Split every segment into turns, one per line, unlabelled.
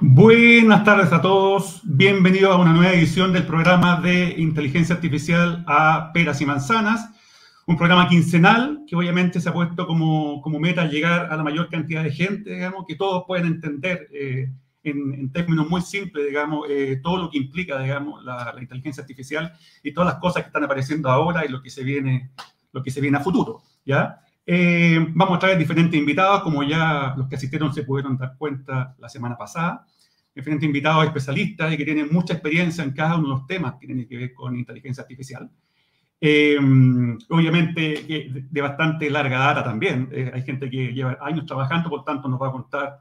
Buenas tardes a todos. Bienvenidos a una nueva edición del programa de inteligencia artificial a peras y manzanas. Un programa quincenal que obviamente se ha puesto como, como meta llegar a la mayor cantidad de gente, digamos, que todos pueden entender eh, en, términos muy simples, digamos, eh, todo lo que implica, digamos, la, inteligencia artificial y todas las cosas que están apareciendo ahora y lo que se viene, lo que se viene a futuro, ¿ya? Eh, vamos a traer diferentes invitados, como ya los que asistieron se pudieron dar cuenta la semana pasada. Diferentes invitados especialistas y que tienen mucha experiencia en cada uno de los temas que tienen que ver con inteligencia artificial. Eh, obviamente de, bastante larga data también. Eh, hay gente que lleva años trabajando, por tanto nos va a contar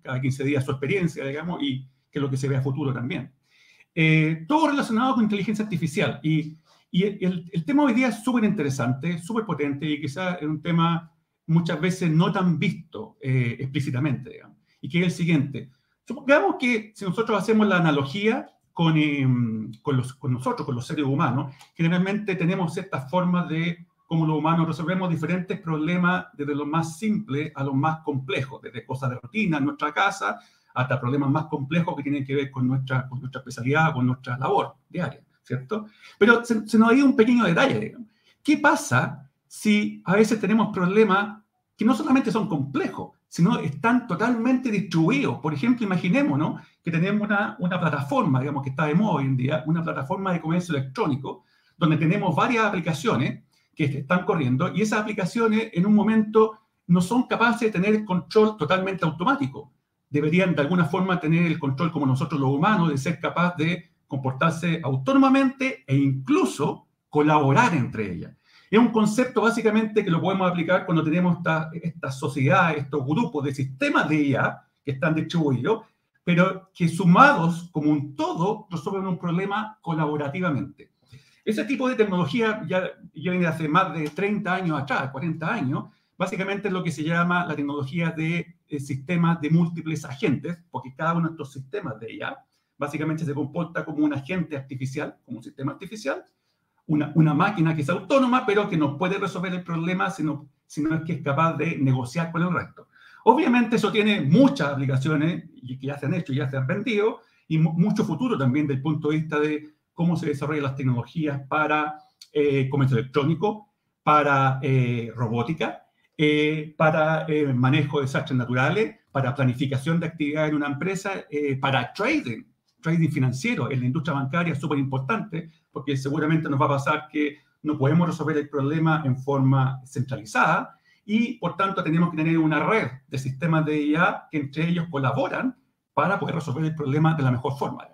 cada 15 días su experiencia, digamos, y qué es lo que se ve a futuro también. todo relacionado con inteligencia artificial. Y y el, el tema hoy día es súper interesante, súper potente y quizás es un tema muchas veces no tan visto eh, explícitamente, digamos, y que es el siguiente. Supongamos que si nosotros hacemos la analogía con, em, con, los, con nosotros, con los seres humanos, generalmente tenemos ciertas formas de cómo los humanos resolvemos diferentes problemas desde lo más simple a lo más complejo, desde cosas de rutina en nuestra casa hasta problemas más complejos que tienen que ver con nuestra, con nuestra especialidad, con nuestra labor diaria. ¿Cierto? Pero se, nos ha ido un pequeño detalle, digamos. ¿Qué pasa si a veces tenemos problemas que no solamente son complejos, sino están totalmente distribuidos? Por ejemplo, imaginemos, ¿no? Que tenemos una, una plataforma, digamos, que está de moda hoy en día, una plataforma de comercio electrónico, donde tenemos varias aplicaciones que están corriendo y esas aplicaciones en un momento no son capaces de tener control totalmente automático. Deberían de alguna forma tener el control como nosotros los humanos, de ser capaz de comportarse autónomamente e incluso colaborar entre ellas. Es un concepto básicamente que lo podemos aplicar cuando tenemos esta, esta sociedad, estos grupos de sistemas de IA que están distribuidos, pero que sumados como un todo resuelven un problema colaborativamente. Ese tipo de tecnología ya, ya viene hace más de 30 años atrás, 40 años, básicamente es lo que se llama la tecnología de eh, sistemas de múltiples agentes, porque cada uno de estos sistemas de IA básicamente se comporta como un agente artificial, como un sistema artificial, una, una máquina que es autónoma, pero que no puede resolver el problema sino, sino es que es capaz de negociar con el resto. Obviamente eso tiene muchas aplicaciones y que ya se han hecho, ya se han vendido, y mucho futuro también desde el punto de vista de cómo se desarrollan las tecnologías para eh, comercio electrónico, para eh, robótica, eh, para manejo de desastres naturales, para planificación de actividades en una empresa, para trading, trading financiero en la industria bancaria es súper importante porque seguramente nos va a pasar que no podemos resolver el problema en forma centralizada y por tanto tenemos que tener una red de sistemas de IA que entre ellos colaboran para poder resolver el problema de la mejor forma.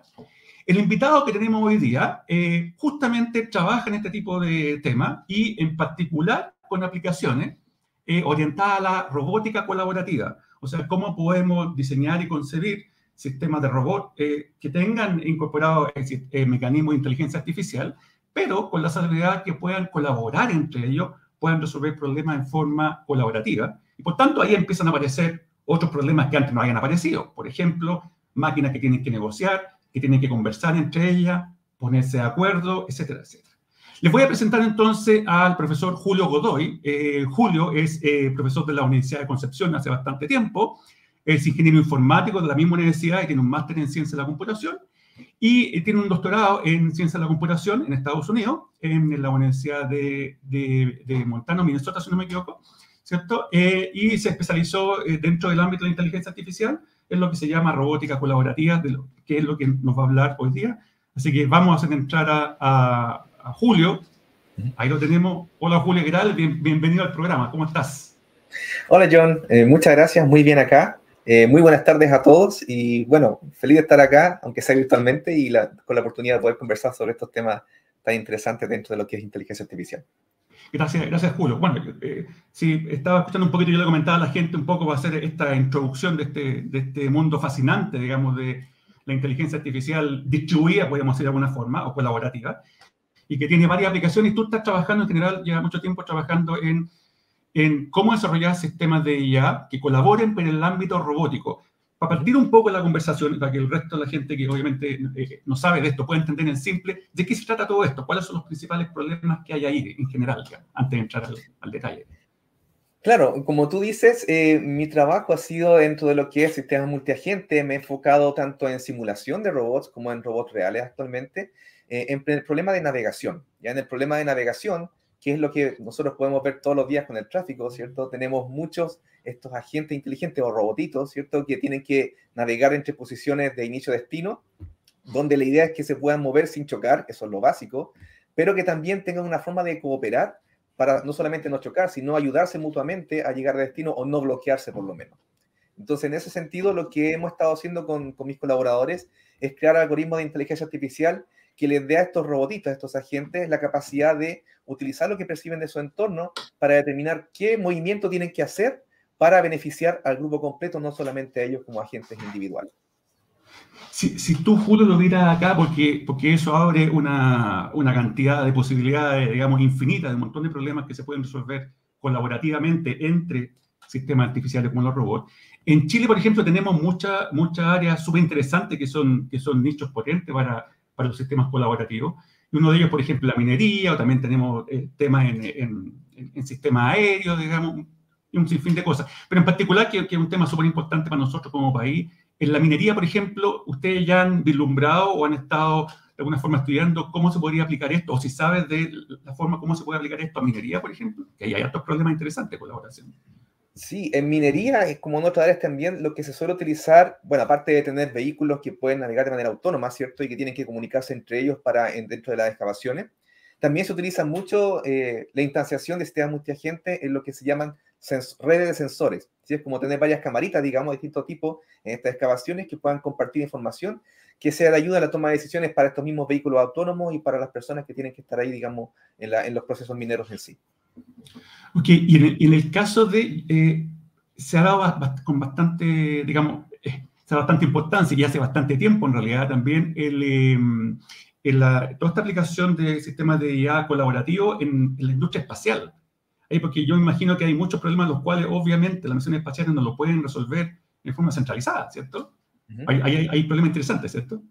El invitado que tenemos hoy día eh, justamente trabaja en este tipo de temas y en particular con aplicaciones eh, orientadas a la robótica colaborativa. O sea, cómo podemos diseñar y concebir sistemas de robot eh, que tengan incorporado eh, mecanismos de inteligencia artificial, pero con la seguridad que puedan colaborar entre ellos, puedan resolver problemas en forma colaborativa. Y por tanto, ahí empiezan a aparecer otros problemas que antes no habían aparecido. Por ejemplo, máquinas que tienen que negociar, que tienen que conversar entre ellas, ponerse de acuerdo, etcétera, etcétera. Les voy a presentar entonces al profesor Julio Godoy. Eh, Julio es profesor de la Universidad de Concepción hace bastante tiempo es ingeniero informático de la misma universidad y tiene un máster en ciencia de la computación y tiene un doctorado en ciencia de la computación en Estados Unidos, en la Universidad de, de, Montana, Minnesota, si no me equivoco, ¿cierto? Eh, y se especializó eh, dentro del ámbito de la inteligencia artificial en lo que se llama robótica colaborativa, de lo, que es lo que nos va a hablar hoy día. Así que vamos a hacer entrar a, a, Julio. Ahí lo tenemos. Hola Julio, ¿qué bienvenido al programa. ¿Cómo estás?
Hola John, eh, muchas gracias, muy bien acá. Eh, muy buenas tardes a todos y bueno, feliz de estar acá, aunque sea virtualmente, y con la oportunidad de poder conversar sobre estos temas tan interesantes dentro de lo que es inteligencia artificial.
Gracias, gracias Julio. Bueno, eh, si estaba escuchando un poquito, yo le comentaba a la gente un poco va a hacer esta introducción de este, de este mundo fascinante, digamos, de la inteligencia artificial distribuida, podríamos decir de alguna forma, o colaborativa, y que tiene varias aplicaciones. Tú estás trabajando en general, lleva mucho tiempo trabajando en en cómo desarrollar sistemas de IA que colaboren en el ámbito robótico. Para partir un poco la conversación, para que el resto de la gente que obviamente eh, no sabe de esto pueda entender en simple, ¿de qué se trata todo esto? ¿Cuáles son los principales problemas que hay ahí en general, antes de entrar al, detalle?
Claro, como tú dices, eh, mi trabajo ha sido dentro de lo que es sistemas multiagente. Me he enfocado tanto en simulación de robots como en robots reales actualmente, eh, en el problema de navegación. Ya en el problema de navegación, que es lo que nosotros podemos ver todos los días con el tráfico, ¿cierto? Tenemos muchos estos agentes inteligentes o robotitos, ¿cierto? Que tienen que navegar entre posiciones de inicio-destino, donde la idea es que se puedan mover sin chocar, eso es lo básico, pero que también tengan una forma de cooperar para no solamente no chocar, sino ayudarse mutuamente a llegar a destino o no bloquearse por lo menos. Entonces, en ese sentido, lo que hemos estado haciendo con, mis colaboradores es crear algoritmos de inteligencia artificial que les dé a estos robotitos, a estos agentes, la capacidad de utilizar lo que perciben de su entorno para determinar qué movimiento tienen que hacer para beneficiar al grupo completo, no solamente a ellos como agentes individuales.
Si, si, tú, Julio, lo vieras acá, porque, porque eso abre una, una, cantidad de posibilidades, digamos, infinitas, de un montón de problemas que se pueden resolver colaborativamente entre sistemas artificiales como los robots. En Chile, por ejemplo, tenemos muchas muchas áreas súper interesantes que son, que son nichos potentes para, para los sistemas colaborativos. Y uno de ellos, por ejemplo, la minería, o también tenemos eh, temas en, en, en, sistemas aéreos, digamos, y un sinfín de cosas. Pero en particular, que, que es un tema súper importante para nosotros como país, en la minería, por ejemplo, ustedes ya han vislumbrado o han estado de alguna forma estudiando cómo se podría aplicar esto, o si sabes de la forma cómo se puede aplicar esto a minería, por ejemplo, que ahí hay otros problemas interesantes de colaboración.
Sí, en minería, como en otras áreas también, lo que se suele utilizar, bueno, aparte de tener vehículos que pueden navegar de manera autónoma, ¿cierto? Y que tienen que comunicarse entre ellos para dentro de las excavaciones, también se utiliza mucho eh, la instanciación de sistemas multiagentes en lo que se llaman redes de sensores. Es como tener varias camaritas, digamos, de distinto tipo en estas excavaciones que puedan compartir información que sea de ayuda a la toma de decisiones para estos mismos vehículos autónomos y para las personas que tienen que estar ahí, digamos, en, los procesos mineros en sí.
Ok, y en el, caso de, eh, se ha dado con bastante, digamos, eh, se bastante importancia y hace bastante tiempo en realidad también el, em, la, toda esta aplicación de sistemas de IA colaborativo en, en la industria espacial porque yo imagino que hay muchos problemas los cuales obviamente las misiones espaciales no lo pueden resolver de forma centralizada, ¿cierto? hay, hay, hay, problemas interesantes, ¿cierto?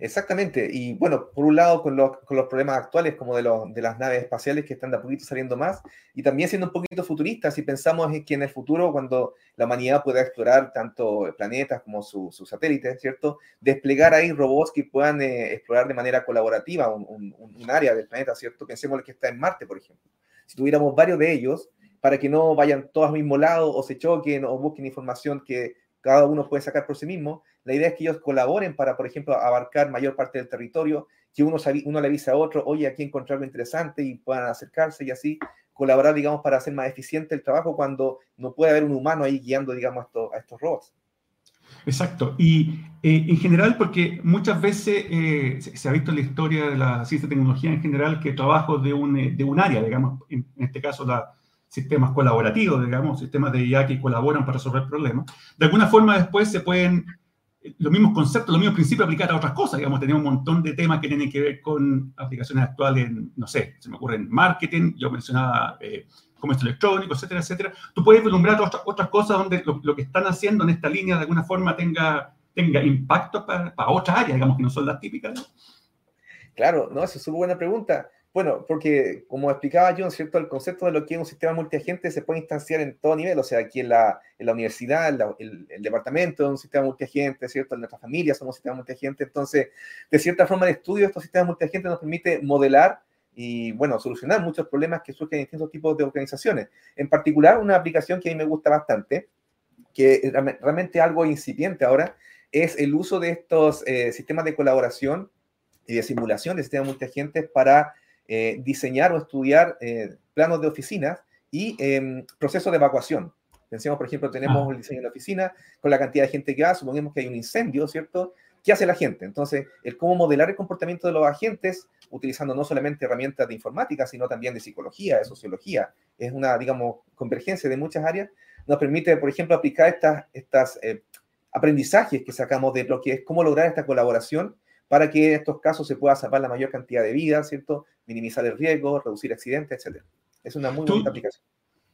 Exactamente. Y bueno, por un lado con los, con los problemas actuales como de, los, de, las naves espaciales que están de a poquito saliendo más y también siendo un poquito futuristas si pensamos en que en el futuro cuando la humanidad pueda explorar tanto planetas como sus satélites, ¿cierto? Desplegar ahí robots que puedan eh, explorar de manera colaborativa un, un, un, área del planeta, ¿cierto? Pensemos en el que está en Marte, por ejemplo si tuviéramos varios de ellos, para que no vayan todos al mismo lado o se choquen o busquen información que cada uno puede sacar por sí mismo, la idea es que ellos colaboren para, por ejemplo, abarcar mayor parte del territorio, que uno, uno le avise a otro, oye, aquí encontré algo interesante y puedan acercarse y así colaborar, digamos, para hacer más eficiente el trabajo cuando no puede haber un humano ahí guiando, digamos, a estos robots.
Exacto. Y eh, en general, porque muchas veces eh, se, ha visto en la historia de la ciencia y tecnología en general que trabajo de un, eh, de un área, digamos, en, este caso la, sistemas colaborativos, digamos, sistemas de IA que colaboran para resolver problemas, de alguna forma después se pueden los mismos conceptos, los mismos principios aplicar a otras cosas. Digamos, tenemos un montón de temas que tienen que ver con aplicaciones actuales en, no sé, se me ocurre en marketing, yo mencionaba comercio electrónico, etcétera, etcétera. Tú puedes vislumbrar otras, otras cosas donde lo, que están haciendo en esta línea de alguna forma tenga, tenga impacto para, para otras áreas, digamos, que no son las típicas.
Claro, no, eso es una buena pregunta. Bueno, porque como explicaba yo, ¿cierto? El concepto de lo que es un sistema multiagente se puede instanciar en todo nivel, o sea, aquí en la, en la universidad, el, el, departamento es un sistema multiagente, ¿cierto? En nuestras familias somos un sistema multiagente, entonces, de cierta forma de estudio, estos sistemas multiagentes nos permite modelar y, bueno, solucionar muchos problemas que surgen en distintos tipos de organizaciones. En particular, una aplicación que a mí me gusta bastante, que es realmente algo incipiente ahora, es el uso de estos eh, sistemas de colaboración y de simulación de sistemas multiagentes para eh, diseñar o estudiar eh, planos de oficinas y em, procesos de evacuación. Pensemos, por ejemplo, tenemos ah. el diseño de la oficina con la cantidad de gente que va, supongamos que hay un incendio, ¿cierto? ¿Qué hace la gente? Entonces, el cómo modelar el comportamiento de los agentes utilizando no solamente herramientas de informática, sino también de psicología, de sociología, es una, digamos, convergencia de muchas áreas, nos permite, por ejemplo, aplicar estas, estas eh, aprendizajes que sacamos de lo que es cómo lograr esta colaboración para que en estos casos se pueda salvar la mayor cantidad de vidas, ¿cierto? Minimizar el riesgo, reducir accidentes, etc. Es una muy buena aplicación.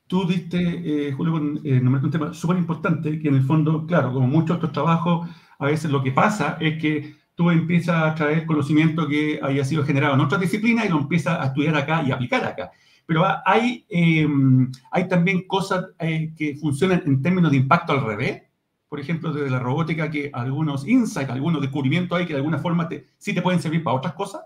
Tú diste, eh, Julio, eh, un tema súper importante, que en el fondo, claro, como muchos otros trabajos, a veces lo que pasa es que tú empiezas a traer conocimiento que haya sido generado en otras disciplinas y lo empiezas a estudiar acá y aplicar acá. pero hay, em, hay también cosas eh, que funcionan en términos de impacto al revés. Por ejemplo, desde la robótica, que algunos insights, algunos descubrimientos hay que de alguna forma te, sí te pueden servir para otras cosas.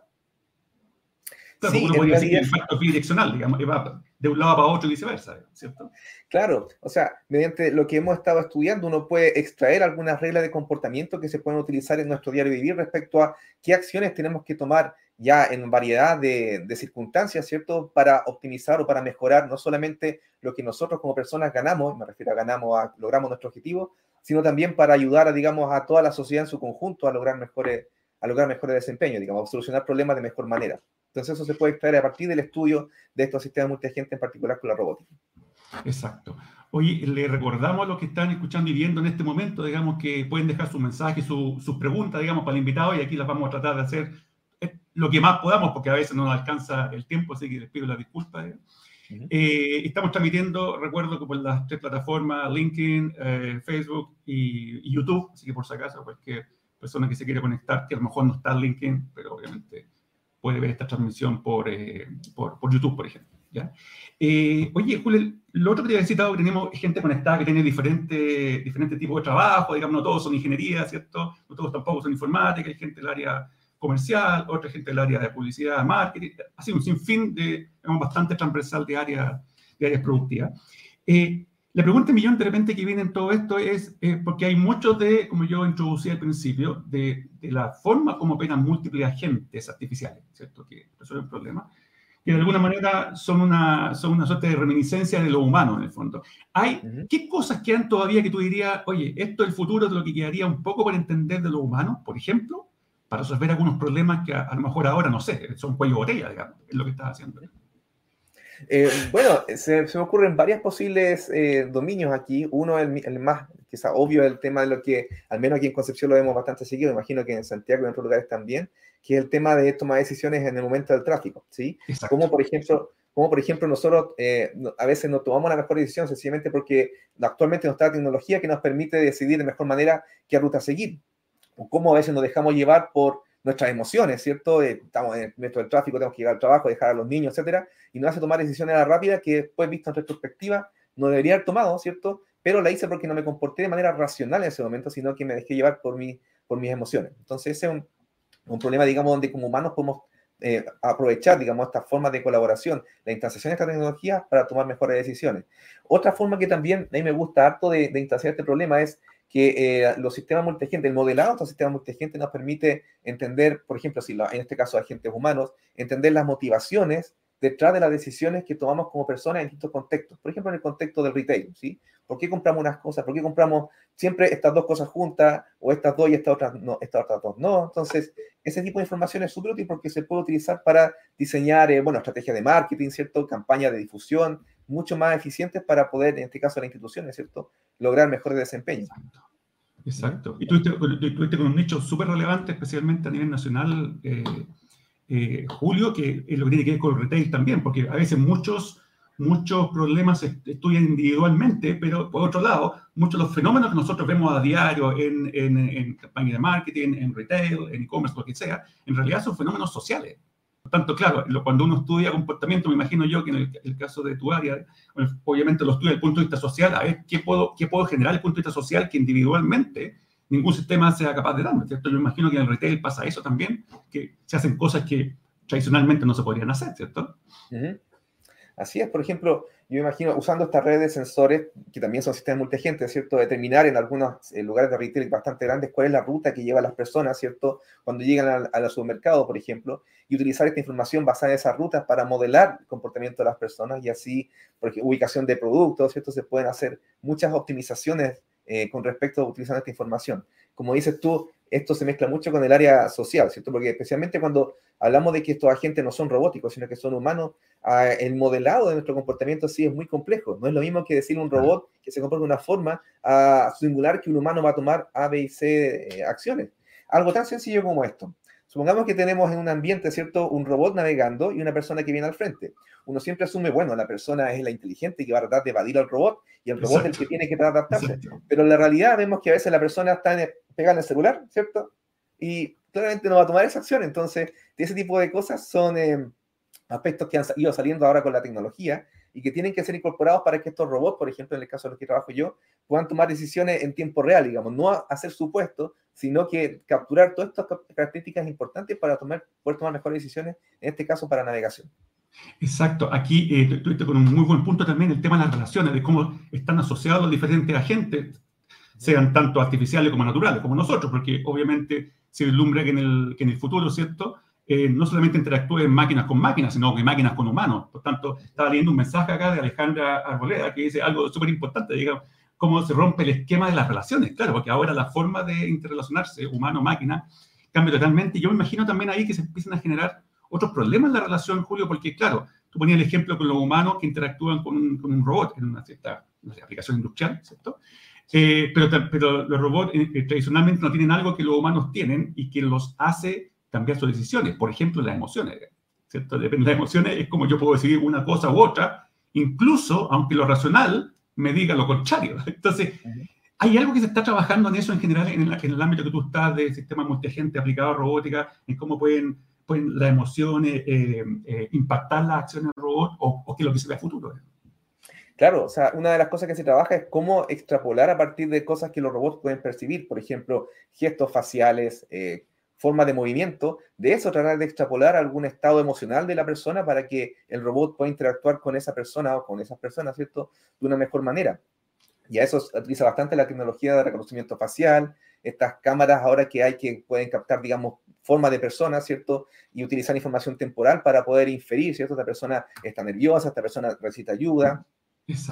Claro, uno puede decir que el impacto bidireccional, digamos, va de un lado para otro y viceversa, ¿cierto?
Claro, o sea, mediante lo que hemos estado estudiando, uno puede extraer algunas reglas de comportamiento que se pueden utilizar en nuestro diario vivir respecto a qué acciones tenemos que tomar ya en variedad de, de, circunstancias, ¿cierto? Para optimizar o para mejorar no solamente lo que nosotros como personas ganamos, me refiero a ganamos, a logramos nuestro objetivo, sino también para ayudar, a, digamos, a toda la sociedad en su conjunto a lograr mejores, a lograr mejores desempeños, digamos, a solucionar problemas de mejor manera. Entonces eso se puede extraer a partir del estudio de estos sistemas multiagentes, en particular con la robótica.
Exacto. Oye, le recordamos a los que están escuchando y viendo en este momento, digamos, que pueden dejar sus mensajes, sus preguntas, digamos, para el invitado y aquí las vamos a tratar de hacer eh, lo que más podamos, porque a veces no nos alcanza el tiempo, así que les pido la disculpa. Eh, estamos transmitiendo, recuerdo que por las tres plataformas, LinkedIn, eh, Facebook y, y, YouTube, así que por si acaso, cualquier persona que se quiera conectar, que a lo mejor no está en LinkedIn, pero obviamente puede ver esta transmisión por, eh, por, por, YouTube, por ejemplo. ¿ya? Eh, oye, Julio, lo otro que te había citado, que tenemos gente conectada que tiene diferentes diferente tipos de trabajo, digamos, no todos son ingeniería, ¿cierto? No todos tampoco son informática, hay gente del área comercial, otra gente del área de publicidad, marketing, así un sinfín de, digamos, bastante transversal de, área, de áreas productivas. Eh, la pregunta millón de repente que viene en todo esto es, eh, porque hay muchos de, como yo introducí al principio, de, de, la forma como operan múltiples agentes artificiales, ¿cierto? Que resuelven problemas, que de alguna manera son una, son una suerte de reminiscencia de lo humano en el fondo. Hay, uh -huh. ¿Qué cosas quedan todavía que tú dirías, oye, esto es el futuro de lo que quedaría un poco para entender de lo humano, por ejemplo, para resolver algunos problemas que a, a lo mejor ahora, no sé, son cuello botella, digamos, es lo que estás haciendo.
Eh, bueno, se, se, me ocurren varios posibles eh, dominios aquí. Uno, el, el, más quizá obvio, el tema de lo que, al menos aquí en Concepción lo vemos bastante seguido, imagino que en Santiago y en otros lugares también, que es el tema de tomar decisiones en el momento del tráfico, ¿sí? Exacto. Como por ejemplo, como por ejemplo nosotros eh, a veces no tomamos la mejor decisión sencillamente porque actualmente nos está la tecnología que nos permite decidir de mejor manera qué ruta seguir. O cómo a veces nos dejamos llevar por nuestras emociones, ¿cierto? Eh, estamos en del tráfico, tenemos que llegar al trabajo, dejar a los niños, etcétera, y nos hace tomar decisiones a la rápida que después, visto en retrospectiva, no debería haber tomado, ¿cierto? Pero la hice porque no me comporté de manera racional en ese momento, sino que me dejé llevar por, mi, por mis emociones. Entonces, ese es un, un problema, digamos, donde como humanos podemos eh, aprovechar, digamos, estas formas de colaboración, la instanciación de esta tecnología para tomar mejores decisiones. Otra forma que también a mí me gusta harto de, de instanciar este problema es que eh, los sistemas multigentes, el modelado de estos sistemas multigentes nos permite entender, por ejemplo, si la, en este caso agentes humanos, entender las motivaciones detrás de las decisiones que tomamos como personas en distintos contextos. Por ejemplo, en el contexto del retail, ¿sí? ¿Por qué compramos unas cosas? ¿Por qué compramos siempre estas dos cosas juntas o estas dos y estas otras no? Estas otras dos no. Entonces, ese tipo de información es súper útil porque se puede utilizar para diseñar, eh, bueno, estrategias de marketing, ¿cierto? Campañas de difusión, mucho más eficientes para poder, en este caso, las instituciones, ¿cierto? Lograr mejores desempeños.
Exacto. Exacto. Y tuviste, tuviste con un nicho súper relevante, especialmente a nivel nacional, eh, eh, Julio, que es lo que tiene que ver con el retail también, porque a veces muchos, muchos problemas se estudian individualmente, pero por otro lado, muchos de los fenómenos que nosotros vemos a diario en, en, en campañas de marketing, en retail, en e-commerce, lo que sea, en realidad son fenómenos sociales. Por tanto, claro, cuando uno estudia comportamiento, me imagino yo que en el, el caso de tu área, obviamente lo estudia desde el punto de vista social, a ver qué puedo, qué puedo generar desde el punto de vista social que individualmente ningún sistema sea capaz de darme, ¿cierto? Yo imagino que en el retail pasa eso también, que se hacen cosas que tradicionalmente no se podrían hacer, ¿cierto?
Uh -huh. Así es, por ejemplo, yo imagino usando estas redes de sensores, que también son sistemas multigentes, ¿cierto? Determinar en algunos eh, lugares de retail bastante grandes cuál es la ruta que llevan las personas, ¿cierto? Cuando llegan al, al, supermercado, por ejemplo, y utilizar esta información basada en esas rutas para modelar el comportamiento de las personas y así, porque ubicación de productos, ¿cierto? Se pueden hacer muchas optimizaciones eh, con respecto a utilizar esta información. Como dices tú, esto se mezcla mucho con el área social, ¿cierto? Porque especialmente cuando hablamos de que estos agentes no son robóticos, sino que son humanos, ah, el modelado de nuestro comportamiento sí es muy complejo. No es lo mismo que decir un robot que se comporta de una forma a singular que un humano va a tomar A, B y C eh, acciones. Algo tan sencillo como esto. Supongamos que tenemos en un ambiente, ¿cierto? Un robot navegando y una persona que viene al frente. Uno siempre asume, bueno, la persona es la inteligente que va a tratar de evadir al robot y el robot Exacto. es el que tiene que adaptarse. Exacto. Pero en la realidad vemos que a veces la persona está en, pegada en el celular, ¿cierto? Y claramente no va a tomar esa acción. Entonces, ese tipo de cosas son, eh, aspectos que han ido saliendo ahora con la tecnología y que tienen que ser incorporados para que estos robots, por ejemplo, en el caso de los que trabajo yo, puedan tomar decisiones en tiempo real, digamos, no hacer supuestos, sino que capturar todas estas características importantes para tomar, poder tomar mejores decisiones, en este caso para navegación.
Exacto, aquí eh, con un muy buen punto también el tema de las relaciones, de cómo están asociados los diferentes agentes, sean tanto artificiales como naturales, como nosotros, porque obviamente se vislumbra que en el, que en el futuro, ¿cierto? Eh, no solamente interactúen máquinas con máquinas, sino que máquinas con humanos. Por tanto, estaba leyendo un mensaje acá de Alejandra Arboleda que dice algo súper importante, digamos, cómo se rompe el esquema de las relaciones, claro, porque ahora la forma de interrelacionarse humano-máquina cambia totalmente. Yo me imagino también ahí que se empiezan a generar otros problemas en la relación, Julio, porque claro, tú ponías el ejemplo con los humanos que interactúan con un, robot en una cierta aplicación industrial, ¿cierto? Eh, pero, pero los robots eh, tradicionalmente no tienen algo que los humanos tienen y que los hace cambiar sus decisiones. Por ejemplo, las emociones. ¿cierto? Depende de las emociones, es como yo puedo decidir una cosa u otra, incluso aunque lo racional me diga lo contrario. Entonces, ¿hay algo que se está trabajando en eso en general, en, el ámbito que tú estás de sistema multiagente aplicado a robótica, en cómo pueden, pueden las emociones eh, eh, impactar las acciones del robot o, o qué es lo que se ve a futuro?
Claro, o sea, una de las cosas que se trabaja es cómo extrapolar a partir de cosas que los robots pueden percibir, por ejemplo, gestos faciales, eh, forma de movimiento, de eso tratar de extrapolar algún estado emocional de la persona para que el robot pueda interactuar con esa persona o con esas personas, ¿cierto? De una mejor manera. Y a eso se utiliza bastante la tecnología de reconocimiento facial, estas cámaras ahora que hay que pueden captar, digamos, forma de persona, ¿cierto? Y utilizar información temporal para poder inferir, ¿cierto? Esta persona está nerviosa, esta persona necesita ayuda,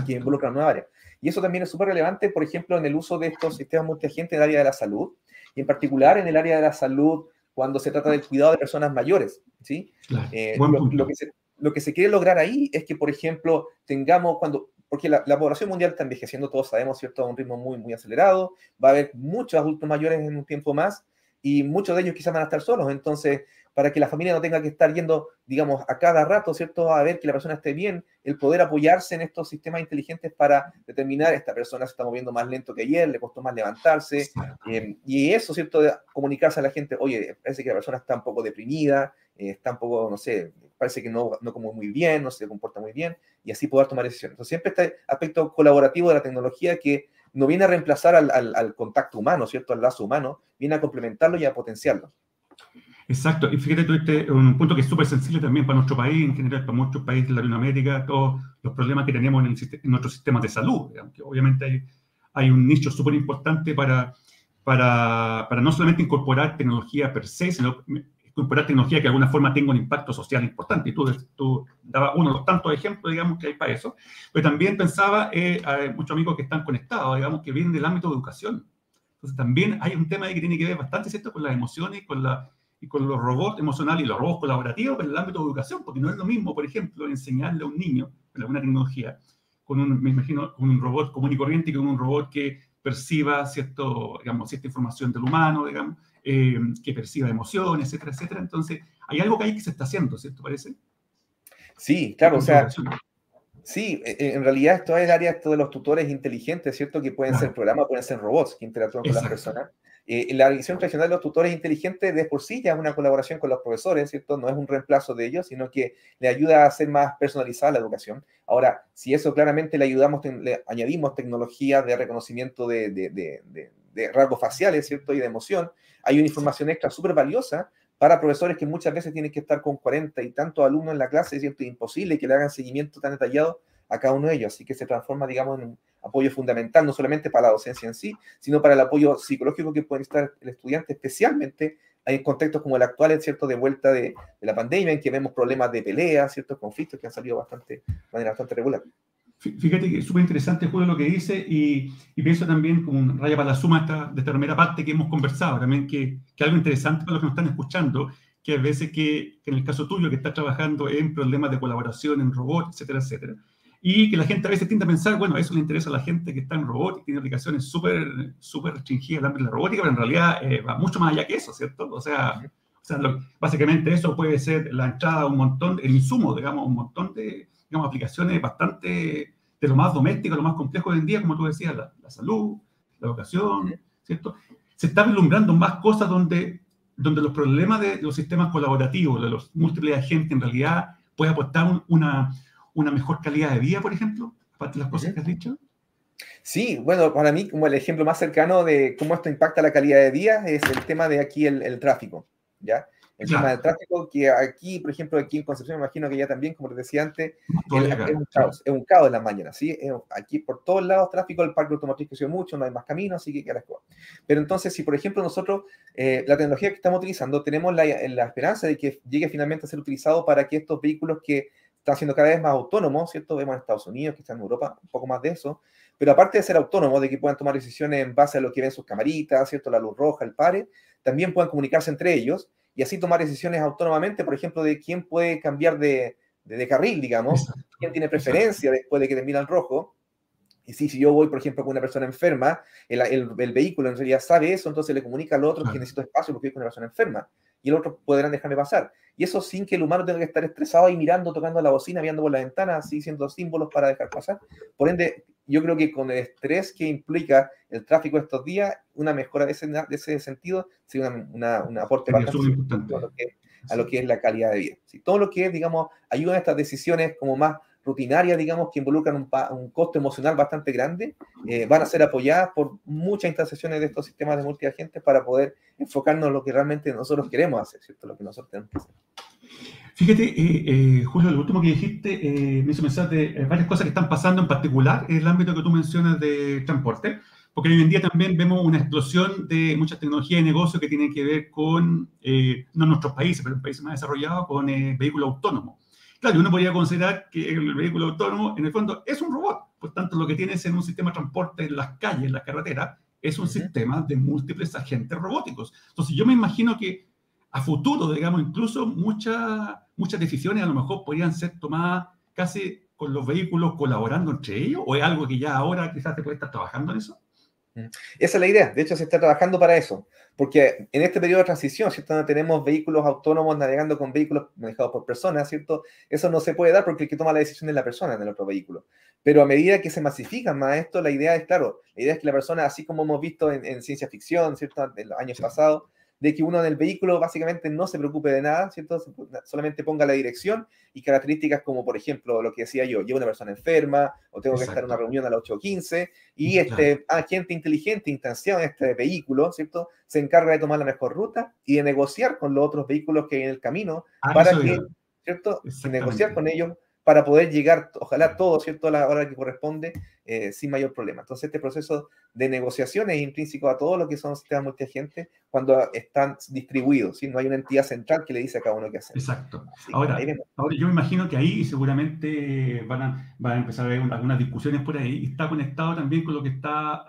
que involucra una área. Y eso también es súper relevante, por ejemplo, en el uso de estos sistemas multiagentes en el área de la salud, y en particular en el área de la salud cuando se trata del cuidado de personas mayores. ¿sí? Eh, lo, que se, lo, que se, quiere lograr ahí es que, por ejemplo, tengamos cuando, porque la, la, población mundial está envejeciendo, todos sabemos, ¿cierto?, a un ritmo muy, muy acelerado, va a haber muchos adultos mayores en un tiempo más, y muchos de ellos quizás van a estar solos. Entonces, para que la familia no tenga que estar yendo, digamos, a cada rato, ¿cierto?, a ver que la persona esté bien, el poder apoyarse en estos sistemas inteligentes para determinar, esta persona se está moviendo más lento que ayer, le costó más levantarse, eh, y eso, ¿cierto?, de comunicarse a la gente, oye, parece que la persona está un poco deprimida, eh, está un poco, no sé, parece que no, no come muy bien, no se comporta muy bien, y así poder tomar decisiones. Entonces, siempre este aspecto colaborativo de la tecnología que no viene a reemplazar al, contacto humano, ¿cierto? Al lazo humano, viene a complementarlo y a potenciarlo.
Exacto, y fíjate tú, este un punto que es súper sensible también para nuestro país, en general para muchos países de Latinoamérica, todos los problemas que tenemos en, el, nuestro sistema de salud, aunque obviamente hay, hay un nicho súper importante para, para, para, no solamente incorporar tecnología per se, sino incorporar tecnología que de alguna forma tenga un impacto social importante. Y tú, tú dabas uno de los tantos ejemplos, digamos, que hay para eso. Pero también pensaba, eh, hay muchos amigos que están conectados, digamos, que vienen del ámbito de educación. Entonces también hay un tema ahí que tiene que ver bastante, ¿cierto?, con las emociones con, la, y con los robots emocionales y los robots colaborativos en el ámbito de educación, porque no es lo mismo, por ejemplo, enseñarle a un niño con alguna tecnología, con un, me imagino, con un robot común y corriente, con un robot que perciba cierto, digamos, cierta información del humano, digamos, eh, que perciba emociones, etcétera, etcétera. Entonces, hay algo que hay que se está haciendo, ¿cierto? ¿Parece?
Sí, claro, o sea, sí, e, e, en realidad esto es el área de los tutores inteligentes, ¿cierto? Que pueden ser programas, pueden ser robots que interactúan con las personas. Eh, la visión tradicional de los tutores inteligentes de por sí ya es una colaboración con los profesores, ¿cierto? No es un reemplazo de ellos, sino que le ayuda a hacer más personalizada la educación. Ahora, si eso claramente le ayudamos, le añadimos tecnología de reconocimiento de, de, de, de rasgos faciales, ¿cierto? Y de emoción, hay una información extra súper valiosa para profesores que muchas veces tienen que estar con 40 y tantos alumnos en la clase. Es imposible que le hagan seguimiento tan detallado a cada uno de ellos. Así que se transforma, digamos, en un apoyo fundamental, no solamente para la docencia en sí, sino para el apoyo psicológico que puede estar el estudiante, especialmente en contextos como el actual, ¿cierto? De vuelta de, la pandemia, en que vemos problemas de pelea, ciertos conflictos que han salido bastante, de manera bastante regular.
Fíjate que es súper interesante, Julio, lo que dice, y, pienso también, como un raya para la suma esta, de esta primera parte que hemos conversado, también que, que algo interesante para los que nos están escuchando, que a veces que, que, en el caso tuyo, que estás trabajando en problemas de colaboración, en robots, etcétera, etcétera, y que la gente a veces tiende a pensar, bueno, eso le interesa a la gente que está en robot y tiene aplicaciones súper súper restringidas al ámbito de la robótica, pero en realidad eh, va mucho más allá que eso, ¿cierto? O sea, o sea básicamente eso puede ser la entrada a un montón, el insumo, digamos, un montón de digamos, aplicaciones bastante de lo más doméstico, lo más complejo hoy en día, como tú decías, la, salud, la educación, ¿cierto? Se están vislumbrando más cosas donde, donde los problemas de los sistemas colaborativos, de los múltiples agentes, en realidad puede aportar una, una mejor calidad de vida, por ejemplo, aparte de las cosas que has dicho?
Sí, bueno, para mí como el ejemplo más cercano de cómo esto impacta la calidad de vida es el tema de aquí el, el tráfico, ¿ya? El tema del tráfico, que aquí, por ejemplo, aquí en Concepción, me imagino que ya también, como les decía antes, es, un caos, es un caos en las mañanas, ¿sí? Aquí por todos lados tráfico, el parque automotriz creció mucho, no hay más caminos, así que cosas. Pero entonces, si por ejemplo nosotros, eh, la tecnología que estamos utilizando, tenemos la, la esperanza de que llegue finalmente a ser utilizado para que estos vehículos que están siendo cada vez más autónomos, ¿cierto? Vemos en Estados Unidos, que están en Europa, un poco más de eso, pero aparte de ser autónomos, de que puedan tomar decisiones en base a lo que ven sus camaritas, ¿cierto? La luz roja, el pare, también puedan comunicarse entre ellos y así tomar decisiones autónomamente, por ejemplo, de quién puede cambiar de, de, carril, digamos, quién tiene preferencia después de que te el rojo. Y si, si yo voy, por ejemplo, con una persona enferma, el, el, el, vehículo en realidad sabe eso, entonces le comunica al otro que necesito espacio porque voy con una persona enferma. Y el otro podrán dejarme pasar. Y eso sin que el humano tenga que estar estresado ahí mirando, tocando la bocina, viendo por la ventana, así siendo símbolos para dejar pasar. Por ende, yo creo que con el estrés que implica el tráfico estos días, una mejora de ese, de ese sentido sería una, un aporte bastante importante a lo, que, a lo que es la calidad de vida. Todo lo que es, digamos, ayuda a estas decisiones como más rutinarias, digamos, que involucran un, un costo emocional bastante grande, eh, van a ser apoyadas por muchas instalaciones de estos sistemas de multiagentes para poder enfocarnos en lo que realmente nosotros queremos hacer, ¿cierto? Lo que nosotros tenemos que hacer.
Fíjate, eh, eh, Julio, lo último que dijiste eh, me hizo pensar de eh, varias cosas que están pasando, en particular en el ámbito que tú mencionas de transporte, porque hoy en día también vemos una explosión de muchas tecnologías de negocio que tienen que ver con, no en nuestros países, pero en países más desarrollados, con vehículos autónomos. Claro, uno podría considerar que el vehículo autónomo, en el fondo, es un robot. Por tanto, lo que tienes en un sistema de transporte en las calles, en las carreteras, es un sistema de múltiples agentes robóticos. Entonces, yo me imagino que a futuro, digamos, incluso muchas muchas decisiones a lo mejor podrían ser tomadas casi con los vehículos colaborando entre ellos, o es algo que ya ahora quizás se puede estar trabajando en eso?
Mm. Esa es la idea, de hecho se está trabajando para eso, porque en este periodo de transición, ¿cierto? Donde tenemos vehículos autónomos navegando con vehículos manejados por personas, ¿cierto? Eso no se puede dar porque el que toma la decisión es la persona en el otro vehículo. Pero a medida que se masifica más esto, la idea es, claro, la idea es que la persona, así como hemos visto en, en ciencia ficción, ¿cierto? En los años pasados, de que uno en el vehículo básicamente no se preocupe de nada, ¿cierto? Solamente ponga la dirección y características como, por ejemplo, lo que decía yo, llevo una persona enferma o tengo que estar en una reunión a las 8.15 y este agente inteligente instanciado en este vehículo, ¿cierto? Se encarga de tomar la mejor ruta y de negociar con los otros vehículos que hay en el camino ah, para que, ¿cierto? Negociar con ellos para poder llegar, ojalá todo, ¿cierto?, a la hora que corresponde, eh, sin mayor problema. Entonces, este proceso de negociación es intrínseco a todo lo que son sistemas multiagentes cuando están distribuidos, ¿sí? No hay una entidad central que le dice a cada uno qué hacer.
Exacto. ahora, ahora, yo me imagino que ahí seguramente van a, van a empezar a haber algunas discusiones por ahí, está conectado también con lo que está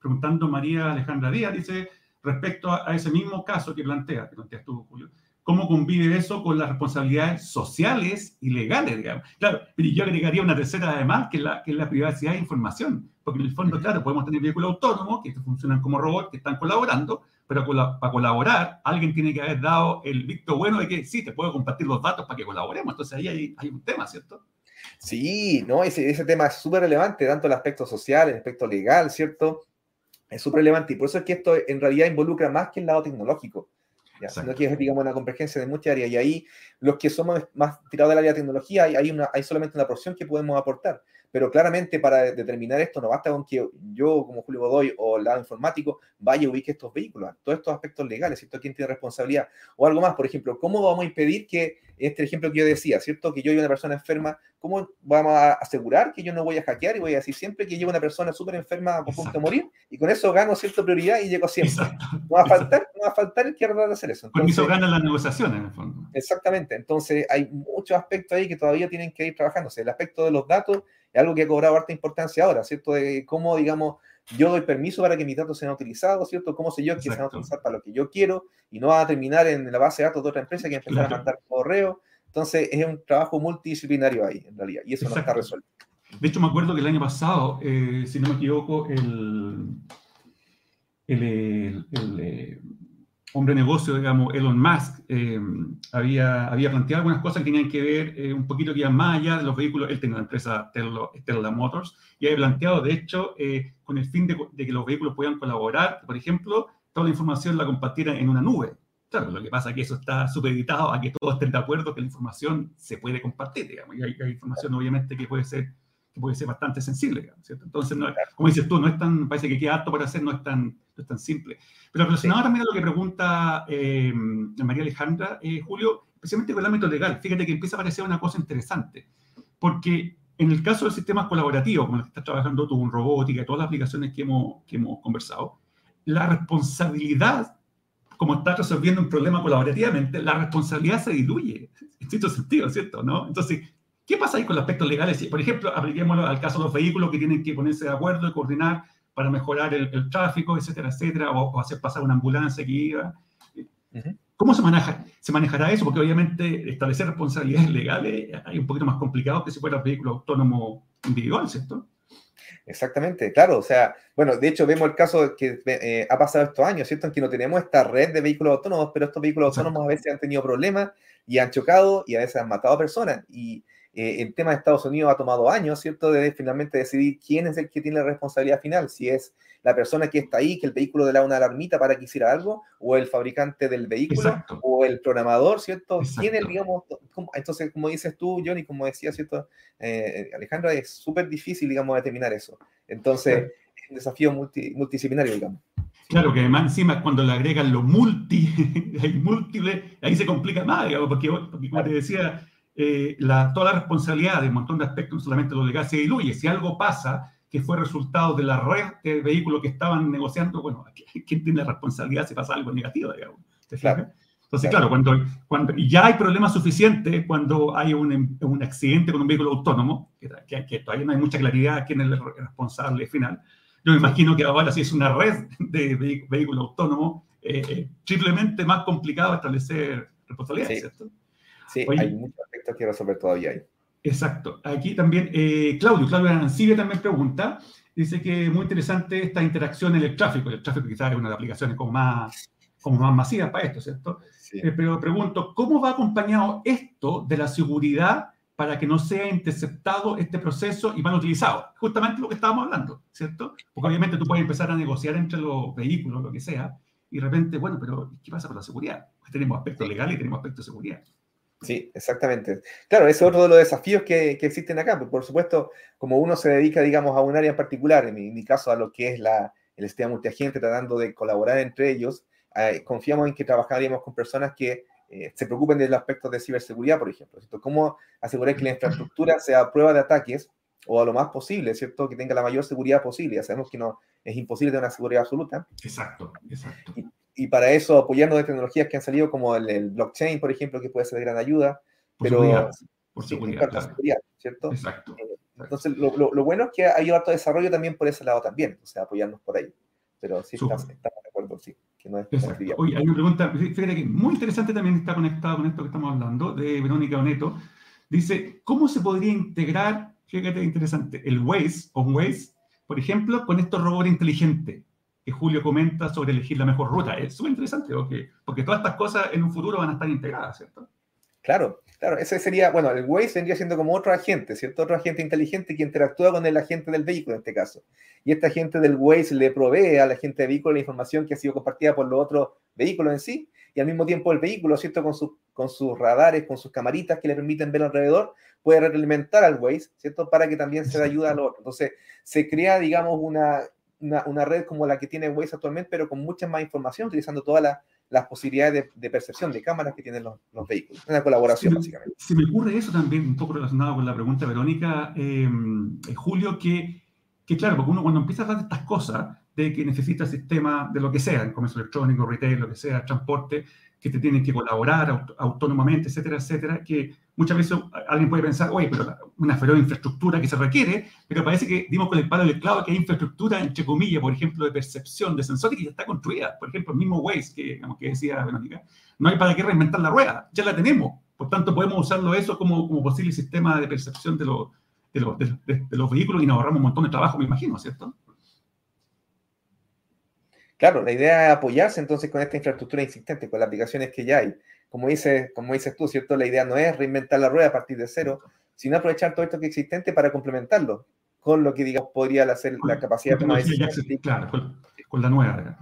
preguntando María Alejandra Díaz, dice, respecto a, a, ese mismo caso que plantea, que planteas tú, Julio ¿Cómo convive eso con las responsabilidades sociales y legales, digamos? Claro, pero yo agregaría una tercera además, que es la, que es la privacidad de información. Porque en el fondo, claro, podemos tener vehículos autónomos que funcionan como robots, que están colaborando, pero para colaborar, alguien tiene que haber dado el visto bueno de que sí, te puedo compartir los datos para que colaboremos. Entonces ahí hay, hay un tema, ¿cierto?
Sí, no, ese, ese tema es súper relevante, tanto el aspecto social, el aspecto legal, ¿cierto? Es súper relevante y por eso es que esto en realidad involucra más que el lado tecnológico sino que es, digamos, una convergencia de muchas áreas. Y ahí, los que somos más tirados del área de tecnología, hay, una, hay solamente una porción que podemos aportar. Pero claramente para determinar esto no basta con que yo, como Julio Godoy o el lado informático, vaya y ubique estos vehículos, todos estos aspectos legales, ¿cierto? ¿Quién tiene responsabilidad? O algo más, por ejemplo, ¿cómo vamos a impedir que, este ejemplo que yo decía, ¿cierto? Que yo y una persona enferma, ¿cómo vamos a asegurar que yo no voy a hackear y voy a decir siempre que llevo una persona súper enferma a punto de morir? Y con eso gano cierta prioridad y llego siempre. No va a faltar, no va a faltar el que de hacer eso.
Entonces, con eso ganan las negociaciones, en el fondo.
Exactamente. Entonces, hay muchos aspectos ahí que todavía tienen que ir trabajándose. El aspecto de los datos es algo que ha cobrado harta importancia ahora, ¿cierto? De cómo, digamos, yo doy permiso para que mis datos sean utilizados, ¿cierto? ¿Cómo sé yo que se van a utilizar para lo que yo quiero y no va a terminar en la base de datos de otra empresa que empezar a mandar correo? Entonces, es un trabajo multidisciplinario ahí, en realidad, y eso no está resuelto.
De hecho, me acuerdo que el año pasado, eh, si no me equivoco, el, el, el eh, hombre de negocio, digamos, Elon Musk, eh, había, había planteado algunas cosas que tenían que ver eh, un poquito que iban más allá de los vehículos. Él tenía la empresa Tesla, Motors y había planteado, de hecho, eh, con el fin de, que los vehículos puedan colaborar, por ejemplo, toda la información la compartieran en una nube. Claro, lo que pasa es que eso está supeditado a que todos estén de acuerdo que la información se puede compartir, digamos, y hay, información obviamente que puede ser que puede ser bastante sensible, ¿cierto? Entonces, como dices tú, no es tan, parece que queda apto para hacer, no es tan, no es tan simple. Pero relacionado también a lo que pregunta eh, María Alejandra, eh, Julio, especialmente con el ámbito legal, fíjate que empieza a aparecer una cosa interesante, porque en el caso de sistemas colaborativos, como el que estás trabajando tú en robótica todas las aplicaciones que hemos, que hemos conversado, la responsabilidad como está resolviendo un problema colaborativamente, la responsabilidad se diluye, en cierto sentido, ¿cierto? ¿No? Entonces, ¿qué pasa ahí con los aspectos legales? Por ejemplo, apliquémoslo al caso de los vehículos que tienen que ponerse de acuerdo y coordinar para mejorar el, tráfico, etcétera, etcétera, o, hacer pasar una ambulancia que iba. ¿Cómo se, maneja, se manejará eso? Porque obviamente establecer responsabilidades legales hay un poquito más complicado que si fuera un vehículo autónomo individual, ¿cierto?
Exactamente, claro. O sea, bueno, de hecho vemos el caso que eh, ha pasado estos años, ¿cierto? En que no tenemos esta red de vehículos autónomos, pero estos vehículos autónomos a veces han tenido problemas y han chocado y a veces han matado a personas. Y eh, el tema de Estados Unidos ha tomado años, ¿cierto? De finalmente decidir quién es el que tiene la responsabilidad final, si es la persona que está ahí, que el vehículo le da una alarmita para que hiciera algo, o el fabricante del vehículo, o el programador, ¿cierto? ¿Quién es, digamos, entonces, como dices tú, Johnny, como decía, ¿cierto? Eh, Alejandra, es súper difícil, digamos, determinar eso. Entonces, es un desafío multidisciplinario, digamos.
Claro, que además encima cuando le agregan lo multi, hay múltiple, ahí se complica más, digamos, porque, porque como te decía, eh, la, toda la responsabilidad de un montón de aspectos, no solamente lo legal, se diluye. Si algo pasa que fue resultado de la red de vehículos que estaban negociando, bueno, ¿quién tiene la responsabilidad si pasa algo negativo, digamos? Entonces, claro, cuando, cuando ya hay problemas suficientes cuando hay un, un, accidente con un vehículo autónomo, que, que, todavía no hay mucha claridad quién es el responsable final, yo me imagino que ahora si es una red de vehículos autónomos, eh, eh, triplemente más complicado establecer responsabilidades, ¿cierto?
Sí, hay muchos aspectos que resolver todavía ahí.
Exacto. Aquí también, eh, Claudio, Claudio Arancibia también pregunta, dice que es muy interesante esta interacción en el tráfico. El tráfico quizás es una de las aplicaciones como más, como más masivas para esto, ¿cierto? Eh, pero pregunto, ¿cómo va acompañado esto de la seguridad para que no sea interceptado este proceso y mal utilizado? Justamente lo que estábamos hablando, ¿cierto? Porque obviamente tú puedes empezar a negociar entre los vehículos, lo que sea, y de repente, bueno, pero ¿qué pasa con la seguridad? Pues tenemos aspectos legales y tenemos aspectos de seguridad.
Sí, exactamente. Claro, ese es otro de los desafíos que, que existen acá. Por supuesto, como uno se dedica, digamos, a un área en particular, en mi, caso a lo que es la, el sistema multiagente, tratando de colaborar entre ellos, eh, confiamos en que trabajaríamos con personas que eh, se preocupen del aspecto de ciberseguridad, por ejemplo. ¿cierto? ¿Cómo asegurar que la infraestructura sea prueba de ataques o a lo más posible, ¿cierto? Que tenga la mayor seguridad posible. Ya sabemos que no es imposible tener una seguridad absoluta.
Exacto, exacto
y para eso apoyarnos de tecnologías que han salido como el, blockchain, por ejemplo, que puede ser de gran ayuda, pero
por seguridad,
¿cierto? Exacto. Eh, entonces, lo, lo, bueno es que hay harto desarrollo también por ese lado también, o sea, apoyarnos por ahí. Pero sí, estamos, de acuerdo, sí. Que no es
Oye, hay una pregunta, fíjate que muy interesante también está conectado con esto que estamos hablando, de Verónica Oneto. Dice, ¿cómo se podría integrar, fíjate interesante, el Waze, o Waze, por ejemplo, con estos robots inteligentes? Que Julio comenta sobre elegir la mejor ruta. Es súper interesante, porque, porque todas estas cosas en un futuro van a estar integradas, ¿cierto?
Claro, claro, ese sería, bueno, el Waze vendría siendo como otro agente, ¿cierto? Otro agente inteligente que interactúa con el agente del vehículo en este caso. Y este agente del Waze le provee al agente de vehículo la información que ha sido compartida por los otros vehículos en sí, y al mismo tiempo el vehículo, ¿cierto? Con, su, con sus radares, con sus camaritas que le permiten ver alrededor, puede realimentar al Waze, ¿cierto? Para que también se dé ayuda al otro. Entonces, se crea, digamos, una, una, red como la que tiene Waze actualmente, pero con mucha más información, utilizando todas las posibilidades de, percepción de cámaras que tienen los, vehículos. Una colaboración, básicamente.
Se me ocurre eso también, un poco relacionado con la pregunta de Verónica, eh, Julio, que, que claro, porque uno cuando empieza a hablar de estas cosas, de que necesita sistema de lo que sea, comercio electrónico, retail, lo que sea, transporte, que te tienen que colaborar autónomamente, etcétera, etcétera, que muchas veces alguien puede pensar, oye, pero una feroz infraestructura que se requiere, pero parece que dimos con el palo del clavo que hay infraestructura, entre comillas, por ejemplo, de percepción, de sensores que ya está construida. Por ejemplo, el mismo Waze que, digamos, que decía Verónica, no hay para qué reinventar la rueda, ya la tenemos. Por tanto, podemos usarlo eso como, como posible sistema de percepción de, de, de los vehículos y nos ahorramos un montón de trabajo, me imagino, ¿cierto?
Claro, la idea es apoyarse entonces con esta infraestructura existente, con las aplicaciones que ya hay. Como, dices, como dices tú, ¿cierto? La idea no es reinventar la rueda a partir de cero, sino aprovechar todo esto que es existente para complementarlo con lo que, digamos, podría hacer la capacidad de
Claro, con, la nueva.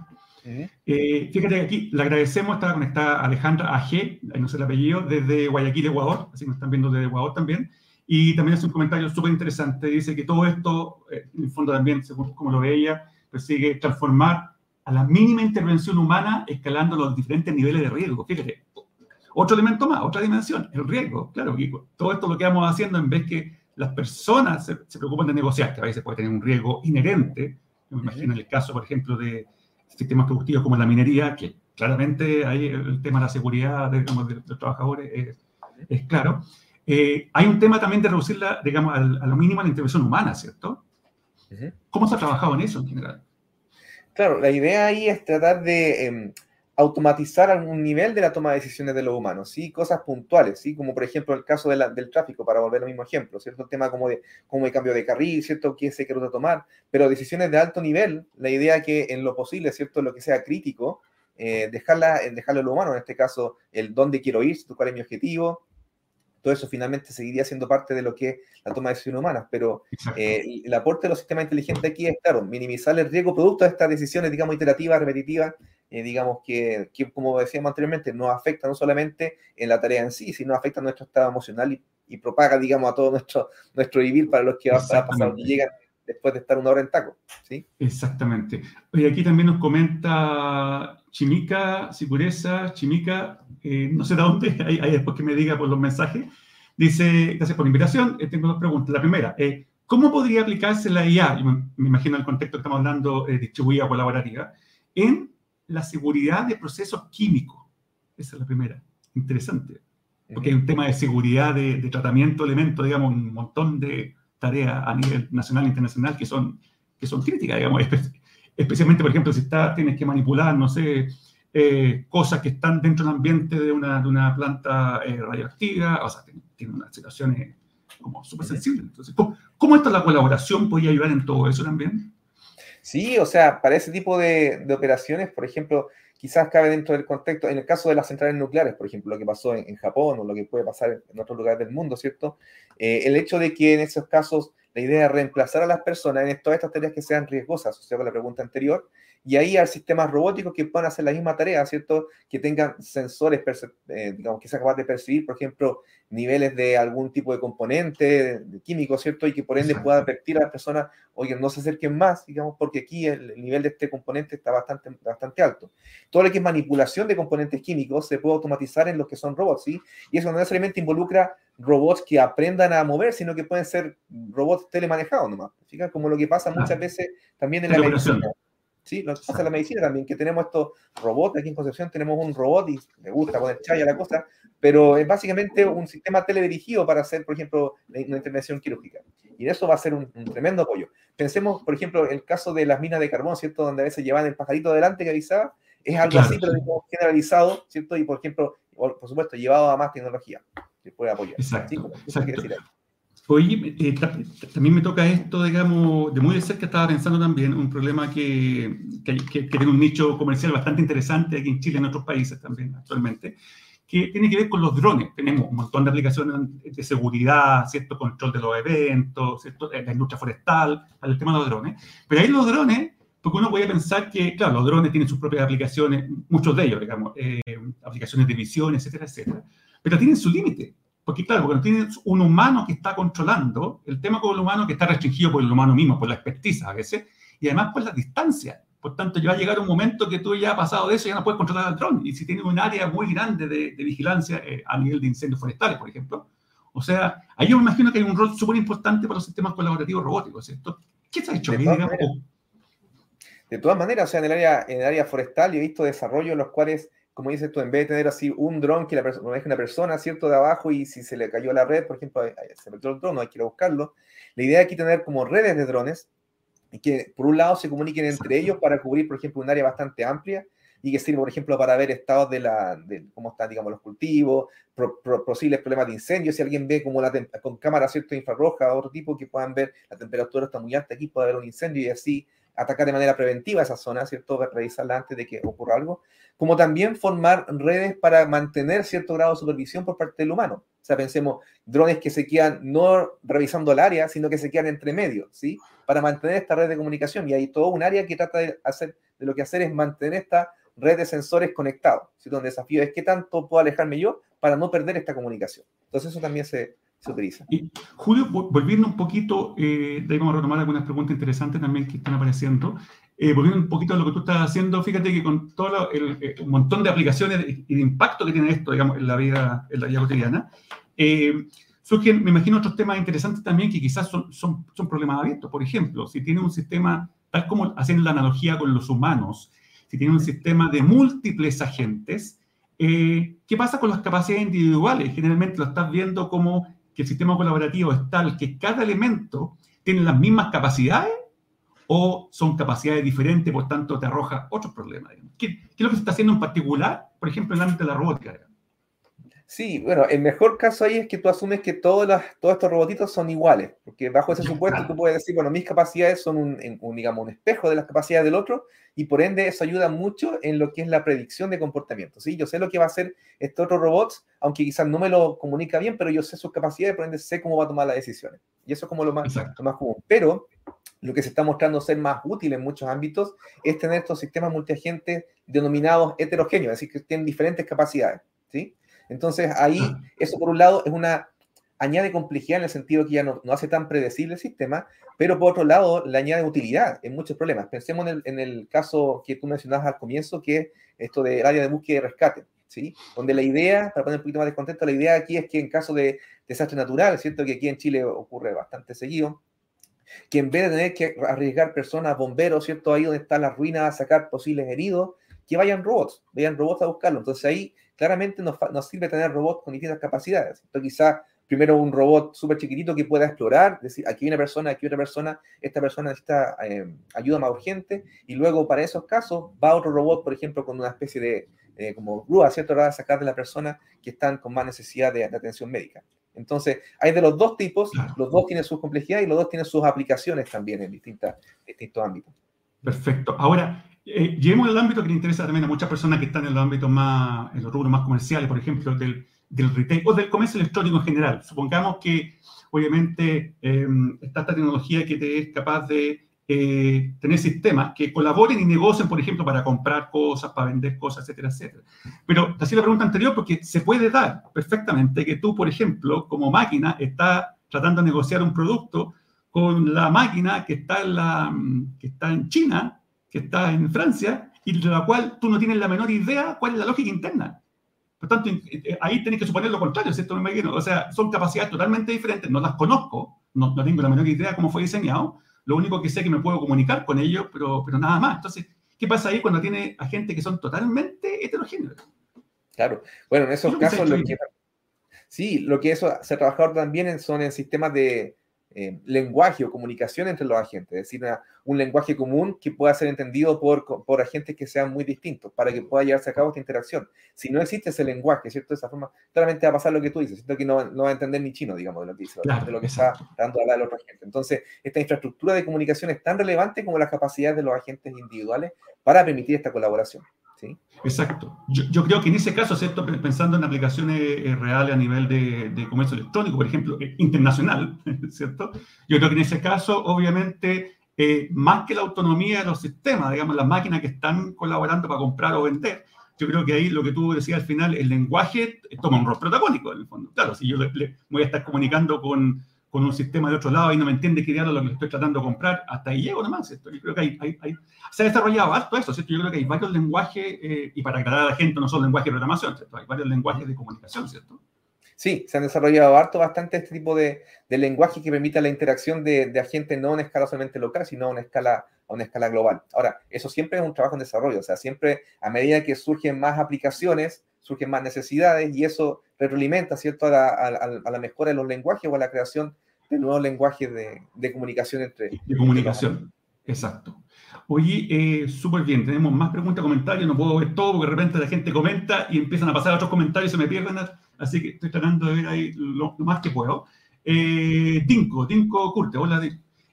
Eh, fíjate que aquí le agradecemos, estaba conectada Alejandra AG, no sé el apellido, desde Guayaquil, Ecuador, así nos están viendo desde Ecuador también. Y también hace un comentario súper interesante, dice que todo esto, eh, en el fondo también, según como lo ve ella, persigue transformar a la mínima intervención humana escalando los diferentes niveles de riesgo. Fíjate, otro elemento más, otra dimensión, el riesgo. Claro, todo esto lo que vamos haciendo en vez que las personas se, se preocupan de negociar, que a veces puede tener un riesgo inherente, me imagino en el caso, por ejemplo, de sistemas productivos como la minería, que claramente ahí el tema de la seguridad de, los trabajadores es, claro. Eh, hay un tema también de reducirla, digamos, a lo mínimo la intervención humana, ¿cierto? ¿Cómo se ha trabajado en eso en general?
Claro, la idea ahí es tratar de em, automatizar algún nivel de la toma de decisiones de los humanos, ¿sí? Cosas puntuales, ¿sí? Como por ejemplo el caso del tráfico, para volver al mismo ejemplo, ¿cierto? El tema como de cómo hay cambio de carril, ¿cierto? ¿Qué se quiere tomar? Pero decisiones de alto nivel, la idea que en lo posible, ¿cierto? Lo que sea crítico, eh, dejarla, dejarlo a lo humano, en este caso, el dónde quiero ir, cuál es mi objetivo, todo eso finalmente seguiría siendo parte de lo que es la toma de decisiones humanas, pero eh, el aporte de los sistemas inteligentes aquí es, claro, minimizar el riesgo producto de estas decisiones, digamos, iterativas, repetitivas, eh, digamos, que, que, como decíamos anteriormente, no afecta no solamente en la tarea en sí, sino afecta a nuestro estado emocional y, y propaga, digamos, a todo nuestro, nuestro vivir para los que va a pasar, que llegan después de estar una hora en taco. ¿sí?
Exactamente. Oye, aquí también nos comenta Chimica, Sicureza, Chimica, eh, no sé de dónde, ahí, después que me diga por los mensajes. Dice, gracias por la invitación, eh, tengo dos preguntas. La primera, eh, ¿cómo podría aplicarse la IA, me, me, imagino el contexto que estamos hablando, distribuida colaborativa, en la seguridad de procesos químicos? Esa es la primera. Interesante. Porque hay un tema de seguridad de, de tratamiento de elementos, digamos, un montón de tareas a nivel nacional e internacional que son, que son críticas, digamos, especialmente, por ejemplo, si está, tienes que manipular, no sé, eh, cosas que están dentro del ambiente de una, de una planta eh, radioactiva, o sea, tiene, unas situaciones como súper sensibles. Entonces, ¿cómo, ¿cómo esta la colaboración puede ayudar en todo eso también?
Sí, o sea, para ese tipo de, operaciones, por ejemplo, quizás cabe dentro del contexto, en el caso de las centrales nucleares, por ejemplo, lo que pasó en, Japón o lo que puede pasar en otros lugares del mundo, ¿cierto? Eh, el hecho de que en esos casos la idea es reemplazar a las personas en todas estas tareas que sean riesgosas, o sea, con la pregunta anterior, y ahí hay sistemas robóticos que puedan hacer la misma tarea, ¿cierto? Que tengan sensores, eh, digamos, que sean capaces de percibir, por ejemplo, niveles de algún tipo de componente químico, ¿cierto? Y que por ende pueda advertir a las personas, oye, no se acerquen más, digamos, porque aquí el, nivel de este componente está bastante, bastante alto. Todo lo que es manipulación de componentes químicos se puede automatizar en los que son robots, ¿sí? Y eso no necesariamente involucra robots que aprendan a mover, sino que pueden ser robots telemanejados nomás. Fíjate como lo que pasa muchas veces también en la medicina. ¿Sí? Lo que pasa en la medicina también, que tenemos estos robots, aquí en Concepción tenemos un robot y me gusta poner chaya la cosa, pero es básicamente un sistema teledirigido para hacer, por ejemplo, una intervención quirúrgica. Y eso va a ser un, tremendo apoyo. Pensemos, por ejemplo, el caso de las minas de carbón, ¿cierto? Donde a veces llevan el pajarito delante que avisaba, es algo así, pero generalizado, ¿cierto? Y, por ejemplo, por, supuesto, llevado a más tecnología que puede apoyar.
Exacto. Oye, eh, también me toca esto, digamos, de muy de cerca estaba pensando también un problema que, que, que, tiene un nicho comercial bastante interesante aquí en Chile y en otros países también actualmente, que tiene que ver con los drones. Tenemos un montón de aplicaciones de seguridad, cierto control de los eventos, ¿cierto? la industria forestal, el tema de los drones. Pero ahí los drones, porque uno puede pensar que, claro, los drones tienen sus propias aplicaciones, muchos de ellos, digamos, eh, aplicaciones de visión, etcétera, etcétera, pero tienen su límite. Porque claro, porque tienes un humano que está controlando, el tema con el humano que está restringido por el humano mismo, por la expertiza a veces, y además por la distancia. Por tanto, ya va a llegar un momento que tú ya has pasado de eso y ya no puedes controlar al dron. Y si tienes un área muy grande de, vigilancia eh, a nivel de incendios forestales, por ejemplo, o sea, ahí yo me imagino que hay un rol súper importante para los sistemas colaborativos robóticos, ¿cierto? ¿Qué se ha hecho?
De, de todas maneras, o sea, en el área, en el área forestal yo he visto desarrollos en los cuales como dices tú, en vez de tener así un dron que la persona, deje una persona, ¿cierto? De abajo y si se le cayó la red, por ejemplo, se metió el dron, no hay que ir a buscarlo. La idea es aquí tener como redes de drones y que por un lado se comuniquen entre ellos para cubrir, por ejemplo, un área bastante amplia y que sirva, por ejemplo, para ver estados de, la, de cómo están, digamos, los cultivos, posibles problemas de incendio, si alguien ve como la con cámara, ¿cierto? Infrarroja o otro tipo que puedan ver la temperatura está muy alta aquí, puede haber un incendio y así atacar de manera preventiva esa zona, ¿cierto? Revisarla antes de que ocurra algo como también formar redes para mantener cierto grado de supervisión por parte del humano. O sea, pensemos, drones que se quedan no revisando el área, sino que se quedan entre medio, ¿sí? Para mantener esta red de comunicación. Y hay todo un área que trata de hacer de lo que hacer es mantener esta red de sensores conectados. ¿sí? Donde el desafío es qué tanto puedo alejarme yo para no perder esta comunicación. Entonces eso también se, se utiliza.
Y, Julio, volviendo un poquito, eh, de ahí vamos a retomar algunas preguntas interesantes también que están apareciendo. Eh, volviendo un poquito a lo que tú estás haciendo, fíjate que con todo el, eh, un montón de aplicaciones y de impacto que tiene esto, digamos, en la vida, en la vida cotidiana, eh, surgen, me imagino, otros temas interesantes también que quizás son, son, son problemas abiertos. Por ejemplo, si tiene un sistema, tal como haciendo la analogía con los humanos, si tiene un sistema de múltiples agentes, eh, ¿qué pasa con las capacidades individuales? Generalmente lo estás viendo como que el sistema colaborativo es tal que cada elemento tiene las mismas capacidades o son capacidades diferentes, por tanto te arroja otros problemas. ¿Qué, ¿Qué, es lo que se está haciendo en particular, por ejemplo, en el ámbito de la robótica?
Sí, bueno, el mejor caso ahí es que tú asumes que todos, las, todos estos robotitos son iguales, porque bajo ese supuesto tú puedes decir, bueno, mis capacidades son un, un, digamos, un espejo de las capacidades del otro, y por ende eso ayuda mucho en lo que es la predicción de comportamiento. ¿sí? Yo sé lo que va a hacer este otro robot, aunque quizás no me lo comunica bien, pero yo sé sus capacidades, por ende sé cómo va a tomar las decisiones. Y eso es como lo más, lo más común. Pero lo que se está mostrando ser más útil en muchos ámbitos es tener estos sistemas multiagentes denominados heterogéneos, es decir, que tienen diferentes capacidades. ¿sí? Entonces ahí, eso por un lado es una, añade complejidad en el sentido que ya no, no, hace tan predecible el sistema, pero por otro lado le añade utilidad en muchos problemas. Pensemos en el, en el caso que tú mencionabas al comienzo, que es esto del área de búsqueda y rescate, ¿sí? Donde la idea, para poner un poquito más de contexto, la idea aquí es que en caso de desastre natural, ¿cierto? Que aquí en Chile ocurre bastante seguido, que en vez de tener que arriesgar personas, bomberos, ¿cierto? Ahí donde están las ruinas a sacar posibles heridos, que vayan robots, vayan robots a buscarlo. Entonces ahí claramente nos, nos sirve tener robots con distintas capacidades. Entonces quizás primero un robot súper chiquitito que pueda explorar, decir, aquí hay una persona, aquí otra persona, esta persona necesita eh, ayuda más urgente, y luego para esos casos va otro robot, por ejemplo, con una especie de, eh, como grúa, ¿cierto? Para sacar de la persona que están con más necesidad de, de atención médica. Entonces, hay de los dos tipos, claro. los dos tienen sus complejidades y los dos tienen sus aplicaciones también en distintas, distintos ámbitos.
Perfecto. Ahora, eh, lleguemos al ámbito que le interesa también a muchas personas que están en los ámbitos más, en los rubros más comerciales, por ejemplo, del, retail o del comercio electrónico en general. Supongamos que, obviamente, eh, está esta tecnología que te es capaz de eh, tener sistemas que colaboren y negocien, por ejemplo, para comprar cosas, para vender cosas, etcétera, etcétera. Pero te hacía la pregunta anterior porque se puede dar perfectamente que tú, por ejemplo, como máquina, estás tratando de negociar un producto con la máquina que está en, la, que está en China, que está en Francia, y de la cual tú no tienes la menor idea cuál es la lógica interna. Por tanto, ahí tienes que suponer lo contrario, ¿cierto? Me imagino. O sea, son capacidades totalmente diferentes, no las conozco, no, no tengo la menor idea cómo fue diseñado, lo único que sé es que me puedo comunicar con ellos, pero, pero nada más. Entonces, ¿qué pasa ahí cuando tiene a gente que son totalmente heterogéneos?
Claro. Bueno, en esos casos, lo que, sí, lo que eso se ha trabajado también son en sistemas de eh, lenguaje o comunicación entre los agentes, es decir, una, un lenguaje común que pueda ser entendido por, por agentes que sean muy distintos para que pueda llevarse a cabo esta interacción. Si no existe ese lenguaje, ¿cierto? De esa forma, claramente va a pasar lo que tú dices, siento que no, no va a entender ni chino, digamos, de lo que dice, claro, de lo que está dando a hablar el otro agente. Entonces, esta infraestructura de comunicación es tan relevante como las capacidades de los agentes individuales para permitir esta colaboración.
Exacto. Yo, creo que en ese caso, ¿cierto? pensando en aplicaciones eh, reales a nivel de, comercio electrónico, por ejemplo, eh, internacional, ¿cierto? Yo creo que en ese caso, obviamente, eh, más que la autonomía de los sistemas, digamos, las máquinas que están colaborando para comprar o vender, yo creo que ahí lo que tú decías al final, el lenguaje toma un rol protagónico, en el fondo. Claro, si yo voy a estar comunicando con, con un sistema de otro lado y no me entiende qué diablo lo que estoy tratando de comprar, hasta ahí llego nomás, ¿cierto? Yo creo que hay, hay, hay, se ha desarrollado harto eso, ¿cierto? Yo creo que hay varios lenguajes, eh, y para aclarar a la gente, no solo lenguaje de programación, ¿cierto? Hay varios lenguajes de comunicación, ¿cierto?
Sí, se han desarrollado harto bastante este tipo de, de lenguaje que permita la interacción de, de, agentes no una escala solamente local, sino a una escala a una escala global. Ahora, eso siempre es un trabajo en desarrollo, o sea, siempre a medida que surgen más aplicaciones, surgen más necesidades y eso retroalimenta, ¿cierto?, a la, a, a la mejora de los lenguajes o a la creación de nuevos lenguajes de, de, comunicación entre...
De comunicación, exacto. Oye, eh, súper bien, tenemos más preguntas, comentarios, no puedo ver todo porque de repente la gente comenta y empiezan a pasar otros comentarios y se me pierden, así que estoy tratando de ver ahí lo, lo más que puedo. Eh, Tinko, Tinko Curte, hola,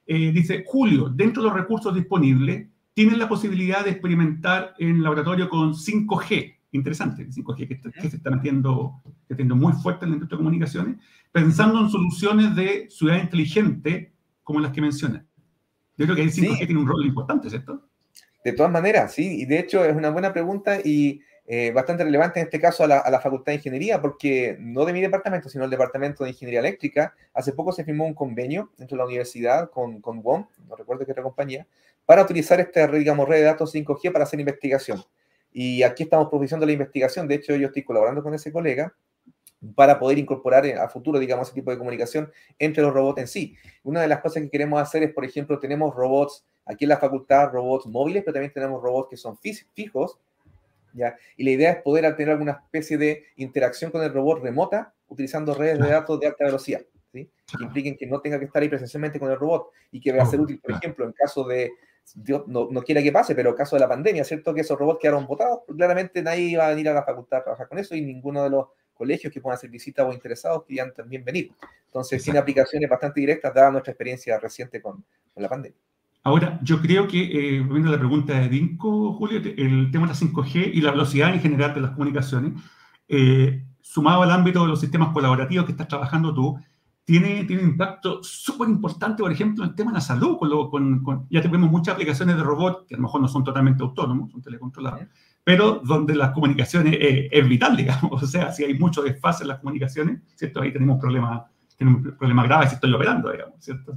eh, dice, Julio, dentro de los recursos disponibles, tienen la posibilidad de experimentar en laboratorio con 5G, interesante, 5G que, que se está metiendo, que está muy fuerte en la industria de comunicaciones, pensando en soluciones de ciudad inteligente como las que menciona. Yo creo que el 5G sí. tiene un rol importante, ¿cierto?
De todas maneras, sí, y de hecho es una buena pregunta y eh, bastante relevante en este caso a la, Facultad de Ingeniería, porque no de mi departamento, sino el Departamento de Ingeniería Eléctrica, hace poco se firmó un convenio entre la universidad con, con WOM, no recuerdo qué otra compañía, para utilizar esta, digamos, red de datos 5G para hacer investigación. Y aquí estamos profundizando la investigación, de hecho yo estoy colaborando con ese colega para poder incorporar a futuro, digamos, ese tipo de comunicación entre los robots en sí. Una de las cosas que queremos hacer es, por ejemplo, tenemos robots aquí en la facultad, robots móviles, pero también tenemos robots que son fijos, ¿ya? Y la idea es poder tener alguna especie de interacción con el robot remota utilizando redes de datos de alta velocidad, ¿sí? Que impliquen que no tenga que estar ahí presencialmente con el robot y que va a ser útil, por ejemplo, en caso de Dios no, no, quiera que pase, pero caso de la pandemia, ¿cierto? Que esos robots quedaron botados, claramente nadie iba a venir a la facultad a trabajar con eso y ninguno de los colegios que puedan hacer visitas o interesados querían también venir. Entonces, tiene aplicaciones bastante directas, dada nuestra experiencia reciente con, con la pandemia.
Ahora, yo creo que, eh, volviendo a la pregunta de Dinko, Julio, el tema de la 5G y la velocidad en general de las comunicaciones, eh, sumado al ámbito de los sistemas colaborativos que estás trabajando tú, tiene, tiene un impacto súper importante, por ejemplo, en el tema de la salud. Con ya tenemos muchas aplicaciones de robots que a lo mejor no son totalmente autónomos, son telecontrolados, pero donde las comunicaciones eh, es vital, digamos. O sea, si hay mucho desfase en las comunicaciones, ¿cierto? Ahí tenemos problemas, tenemos problemas graves si estoy operando, digamos, ¿cierto?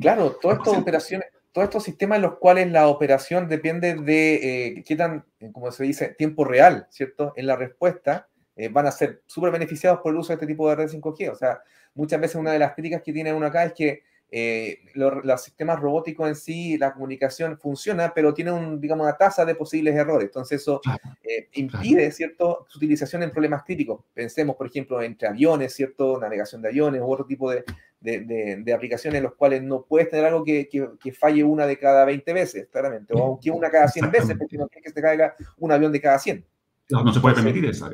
Claro, todas estas operaciones, todos estos sistemas en los cuales la operación depende de eh, qué tan, eh, como se dice, tiempo real, ¿cierto? En la respuesta, eh, van a ser súper beneficiados por el uso de este tipo de red 5G. O sea, muchas veces una de las críticas que tiene uno acá es que eh, los, sistemas robóticos en sí, la comunicación funciona, pero tiene un, digamos, una tasa de posibles errores. Entonces eso eh, impide, ¿cierto?, su utilización en problemas críticos. Pensemos, por ejemplo, entre aviones, ¿cierto?, navegación de aviones u otro tipo de, de, aplicaciones en los cuales no puedes tener algo que, que, falle una de cada 20 veces, claramente, o que una cada 100 veces, porque no quieres que se caiga un avión de cada 100.
No, se puede permitir eso.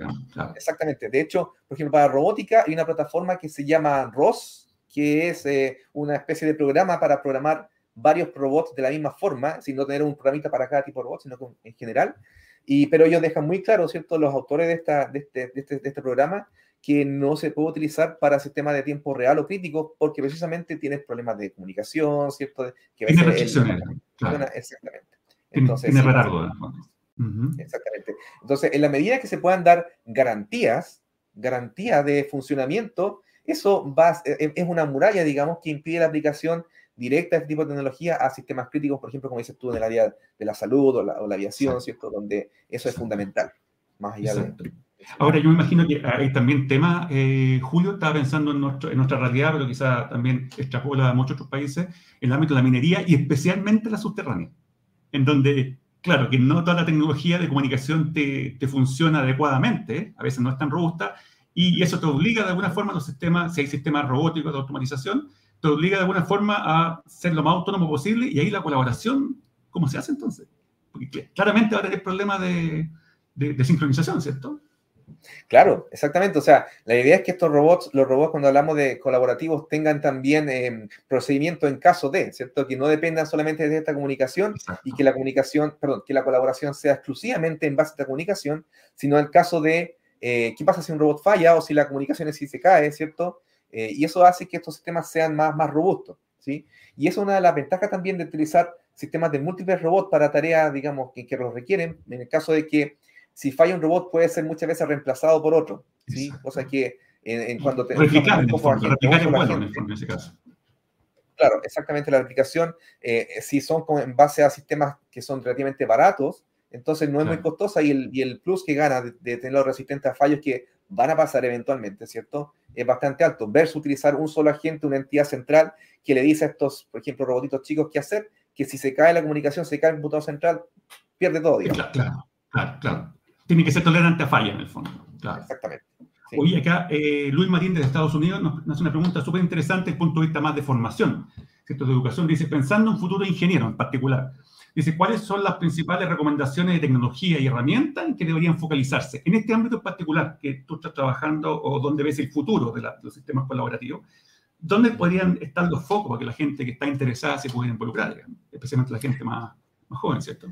Exactamente. De hecho, por ejemplo, para robótica hay una plataforma que se llama ROS, que es eh, una especie de programa para programar varios robots de la misma forma, sin no tener un programita para cada tipo de robot, sino en general. Y, pero ellos dejan muy claro, ¿cierto?, los autores de, esta, de, este, de, este, de este programa, que no se puede utilizar para sistemas de tiempo real o crítico, porque precisamente tienes problemas de comunicación, ¿cierto?
Que tiene restricciones.
Exactamente.
Entonces, tiene retardo.
Exactamente. Entonces, en la medida que se puedan dar garantías, garantía de funcionamiento, eso va, e, e, es una muralla, digamos, que impide la aplicación directa de este tipo de tecnología a sistemas críticos, por ejemplo, como dices tú, en el área de la salud o la, aviación, ¿cierto? Donde eso es fundamental, más allá de...
Ahora, yo me imagino que hay también temas, eh, Julio estaba pensando en, nuestro, en nuestra realidad, pero quizá también extrapola a muchos otros países, el ámbito de la minería y especialmente la subterránea, en donde claro, que no toda la tecnología de comunicación te, funciona adecuadamente, a veces no es tan robusta, y eso te obliga de alguna forma a los sistemas, si hay sistemas robóticos de automatización, te obliga de alguna forma a ser lo más autónomo posible, y ahí la colaboración, ¿cómo se hace entonces? Porque claramente va a tener problemas de, de sincronización, ¿cierto?
Claro, exactamente. O sea, la idea es que estos robots, los robots cuando hablamos de colaborativos, tengan también eh, procedimiento en caso de, ¿cierto? Que no dependan solamente de esta comunicación y que la comunicación, perdón, que la colaboración sea exclusivamente en base a esta comunicación, sino en caso de eh, qué pasa si un robot falla o si la comunicación es si se cae, ¿cierto? Eh, y eso hace que estos sistemas sean más, más robustos, ¿sí? Y es una de las ventajas también de utilizar sistemas de múltiples robots para tareas, digamos, que, que los requieren, en el caso de que si falla un robot puede ser muchas veces reemplazado por otro, ¿sí? Cosa que en, cuando
te... Replicar, en, ese caso.
Claro, exactamente, la replicación, eh, si son en base a sistemas que son relativamente baratos, entonces no es muy costosa y el, y el, plus que gana de, de, tenerlo resistente a fallos que van a pasar eventualmente, ¿cierto? Es bastante alto. Versus utilizar un solo agente, una entidad central que le dice a estos, por ejemplo, robotitos chicos qué hacer, que si se cae la comunicación, se cae el computador central, pierde todo,
digamos. Claro, claro, claro tiene que ser tolerante a falla en el fondo.
Exactamente.
Hoy acá eh, Luis Marín de Estados Unidos nos, hace una pregunta súper interesante desde el punto de vista más de formación, ¿cierto? de educación. Dice, pensando en un futuro ingeniero en particular, dice, ¿cuáles son las principales recomendaciones de tecnología y herramientas en que deberían focalizarse? En este ámbito en particular que tú estás trabajando o donde ves el futuro de, los sistemas colaborativos, ¿dónde podrían estar los focos para que la gente que está interesada se pueda involucrar, especialmente la gente más, más joven, ¿cierto?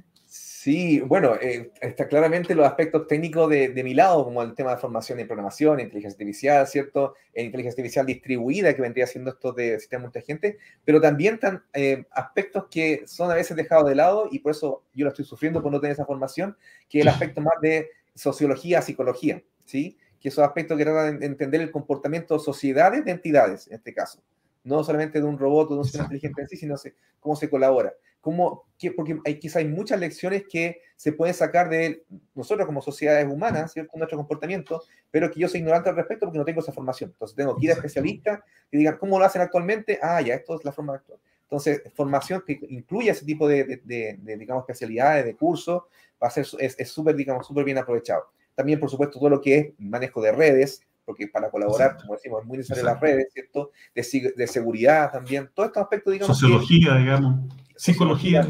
Sí, bueno, eh, está claramente los aspectos técnicos de, mi lado, como el tema de formación y programación, inteligencia artificial, ¿cierto? E inteligencia artificial distribuida, que vendría siendo esto de sistema multigente, pero también están eh, aspectos que son a veces dejados de lado y por eso yo lo estoy sufriendo por no tener esa formación, que es el aspecto más de sociología, psicología, ¿sí? Que esos aspectos que tratan de entender el comportamiento de sociedades, de entidades, en este caso. No solamente de un robot o de un sistema inteligente en sí, sino cómo se colabora cómo, porque hay, quizá hay muchas lecciones que se pueden sacar de nosotros como sociedades humanas, ¿cierto? Nuestro comportamiento, pero que yo soy ignorante al respecto porque no tengo esa formación. Entonces tengo que ir a especialistas que digan cómo lo hacen actualmente. Ah, ya, esto es la forma actual. Entonces, formación que incluya ese tipo de, de, digamos, especialidades, de cursos, va a ser, es súper, digamos, súper bien aprovechado. También, por supuesto, todo lo que es manejo de redes, porque para colaborar, como decimos, es muy necesario las redes, ¿cierto? De, de, seguridad también, todos estos aspectos, digamos.
Sociología, digamos. Psicología,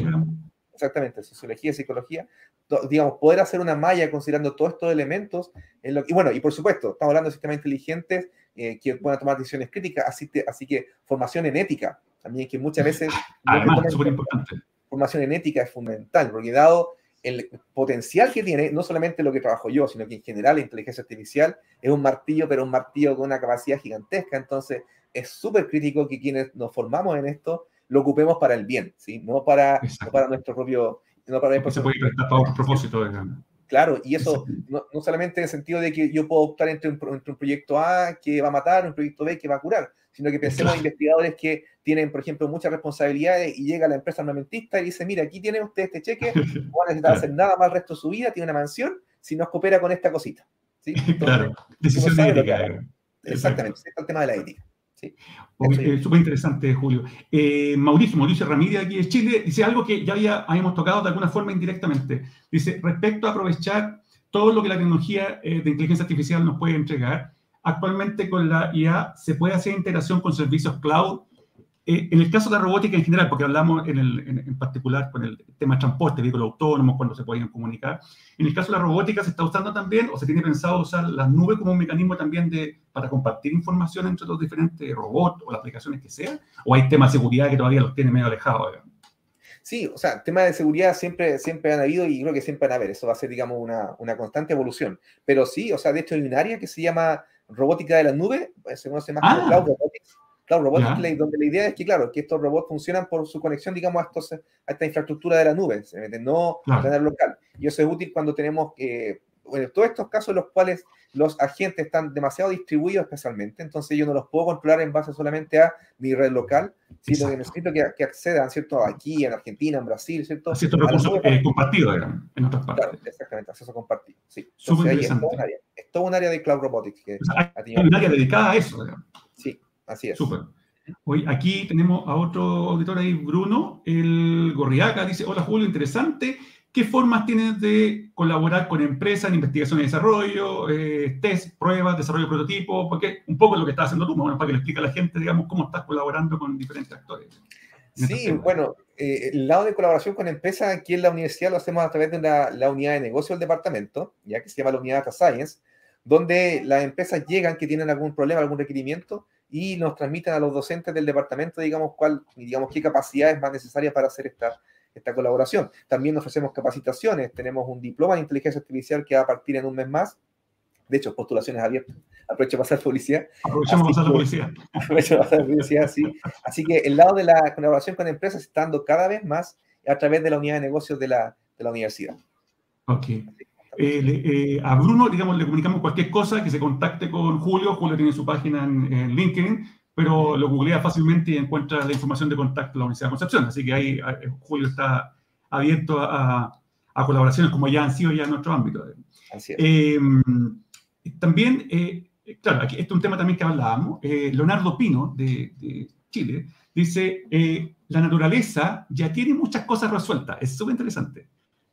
Exactamente, sociología, psicología. Digamos, poder hacer una malla considerando todos estos elementos. y bueno, y por supuesto, estamos hablando de sistemas inteligentes eh, que puedan tomar decisiones críticas, así, así que formación en ética, también que muchas veces...
Además, súper importante.
Formación en ética es fundamental, porque dado el potencial que tiene, no solamente lo que trabajo yo, sino que en general la inteligencia artificial es un martillo, pero un martillo con una capacidad gigantesca. Entonces, es súper crítico que quienes nos formamos en esto lo ocupemos para el bien, ¿sí? No para, para nuestro propio... No para
se puede prestar para otro propósito.
Claro, y eso no, no, solamente en el sentido de que yo puedo optar entre un, entre un, proyecto A que va a matar, un proyecto B que va a curar, sino que pensemos en investigadores que tienen, por ejemplo, muchas responsabilidades y llega la empresa armamentista y dice, mira, aquí tiene usted este cheque, no va a necesitar hacer nada más el resto de su vida, tiene una mansión, si nos coopera con esta cosita. ¿sí?
claro, decisión de ética.
Exactamente, es el tema de la ética. Sí.
Eh, súper interesante, Julio. Eh, Mauricio, Mauricio Ramírez, aquí de Chile, dice algo que ya había, habíamos tocado de alguna forma indirectamente. Dice, respecto a aprovechar todo lo que la tecnología eh, de inteligencia artificial nos puede entregar, actualmente con la IA se puede hacer integración con servicios cloud eh, en el caso de la robótica en general, porque hablamos en, el, en, particular con el tema de transporte, vehículos autónomos, cuando se podían comunicar, en el caso de la robótica se está usando también, o se tiene pensado usar las nubes como un mecanismo también de, para compartir información entre los diferentes robots o las aplicaciones que sean, o hay temas de seguridad que todavía los tiene medio alejados.
Sí, o sea, temas de seguridad siempre, siempre han habido y creo que siempre van a haber. Eso va a ser, digamos, una, una constante evolución. Pero sí, o sea, de hecho hay un área que se llama robótica de la nube, se conoce más como ah. cloud robotics, Claro, Robotics donde la idea es que, claro, que estos robots funcionan por su conexión, digamos, a, estos, a esta infraestructura de la nube, no a tener local. Y eso es útil cuando tenemos, eh, bueno, todos estos casos en los cuales los agentes están demasiado distribuidos especialmente, entonces yo no los puedo controlar en base solamente a mi red local, sino que necesito que, que, accedan, ¿cierto? Aquí, en Argentina, en Brasil, ¿cierto?
Ciertos recursos eh, compartidos, en otras partes.
Claro, exactamente, acceso compartido, sí. Entonces, ahí es, todo un área, es todo un área de Cloud Robotics. Que
hay un área dedicada a eso,
digamos. Sí, Así es.
Súper. Hoy aquí tenemos a otro auditor ahí, Bruno, el Gorriaca, dice, hola Julio, interesante. ¿Qué formas tienes de colaborar con empresas en investigación y desarrollo, eh, test, pruebas, desarrollo de prototipos? Porque un poco lo que estás haciendo tú, bueno, para que le explique a la gente, digamos, cómo estás colaborando con diferentes actores.
Sí, bueno, eh, el lado de colaboración con empresas aquí en la universidad lo hacemos a través de la, la unidad de negocio del departamento, ya que se llama la unidad Data Science, donde las empresas llegan que tienen algún problema, algún requerimiento, y nos transmiten a los docentes del departamento, digamos, cuál, digamos, qué capacidades más necesarias para hacer esta, esta colaboración. También ofrecemos capacitaciones, tenemos un diploma de inteligencia artificial que va a partir en un mes más. De hecho, postulaciones abiertas. Aprovecho para hacer publicidad.
Aprovechamos para hacer publicidad.
Aprovecho para hacer publicidad, sí. Así que el lado de la colaboración con empresas está dando cada vez más a través de la unidad de negocios de la, de la universidad.
Ok. Eh, eh, a Bruno, digamos, le comunicamos cualquier cosa, que se contacte con Julio. Julio tiene su página en, LinkedIn, pero lo googlea fácilmente y encuentra la información de contacto de la Universidad de Concepción. Así que ahí Julio está abierto a, colaboraciones como ya han sido ya en nuestro ámbito. Em, también, eh, claro, aquí este es un tema también que hablábamos. Leonardo Pino, de, de Chile, dice, la naturaleza ya tiene muchas cosas resueltas. Es súper interesante.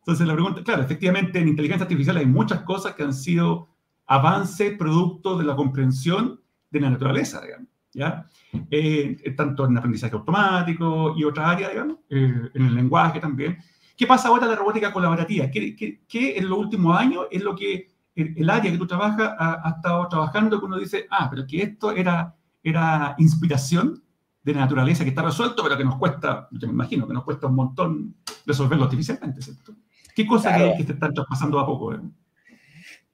Entonces la pregunta, claro, efectivamente en inteligencia artificial hay muchas cosas que han sido avance producto de la comprensión de la naturaleza, digamos, ¿ya? Eh, tanto en aprendizaje automático y otras áreas, digamos, eh, en el lenguaje también. ¿Qué pasa ahora en la robótica colaborativa? ¿Qué, qué, en los últimos años es lo que el, área que tú trabajas ha, estado trabajando que uno dice, ah, pero que esto era, era inspiración de la naturaleza que está resuelto, pero que nos cuesta, yo me imagino que nos cuesta un montón resolverlo artificialmente, ¿cierto? ¿Qué cosas hay que te están traspasando a poco? Eh?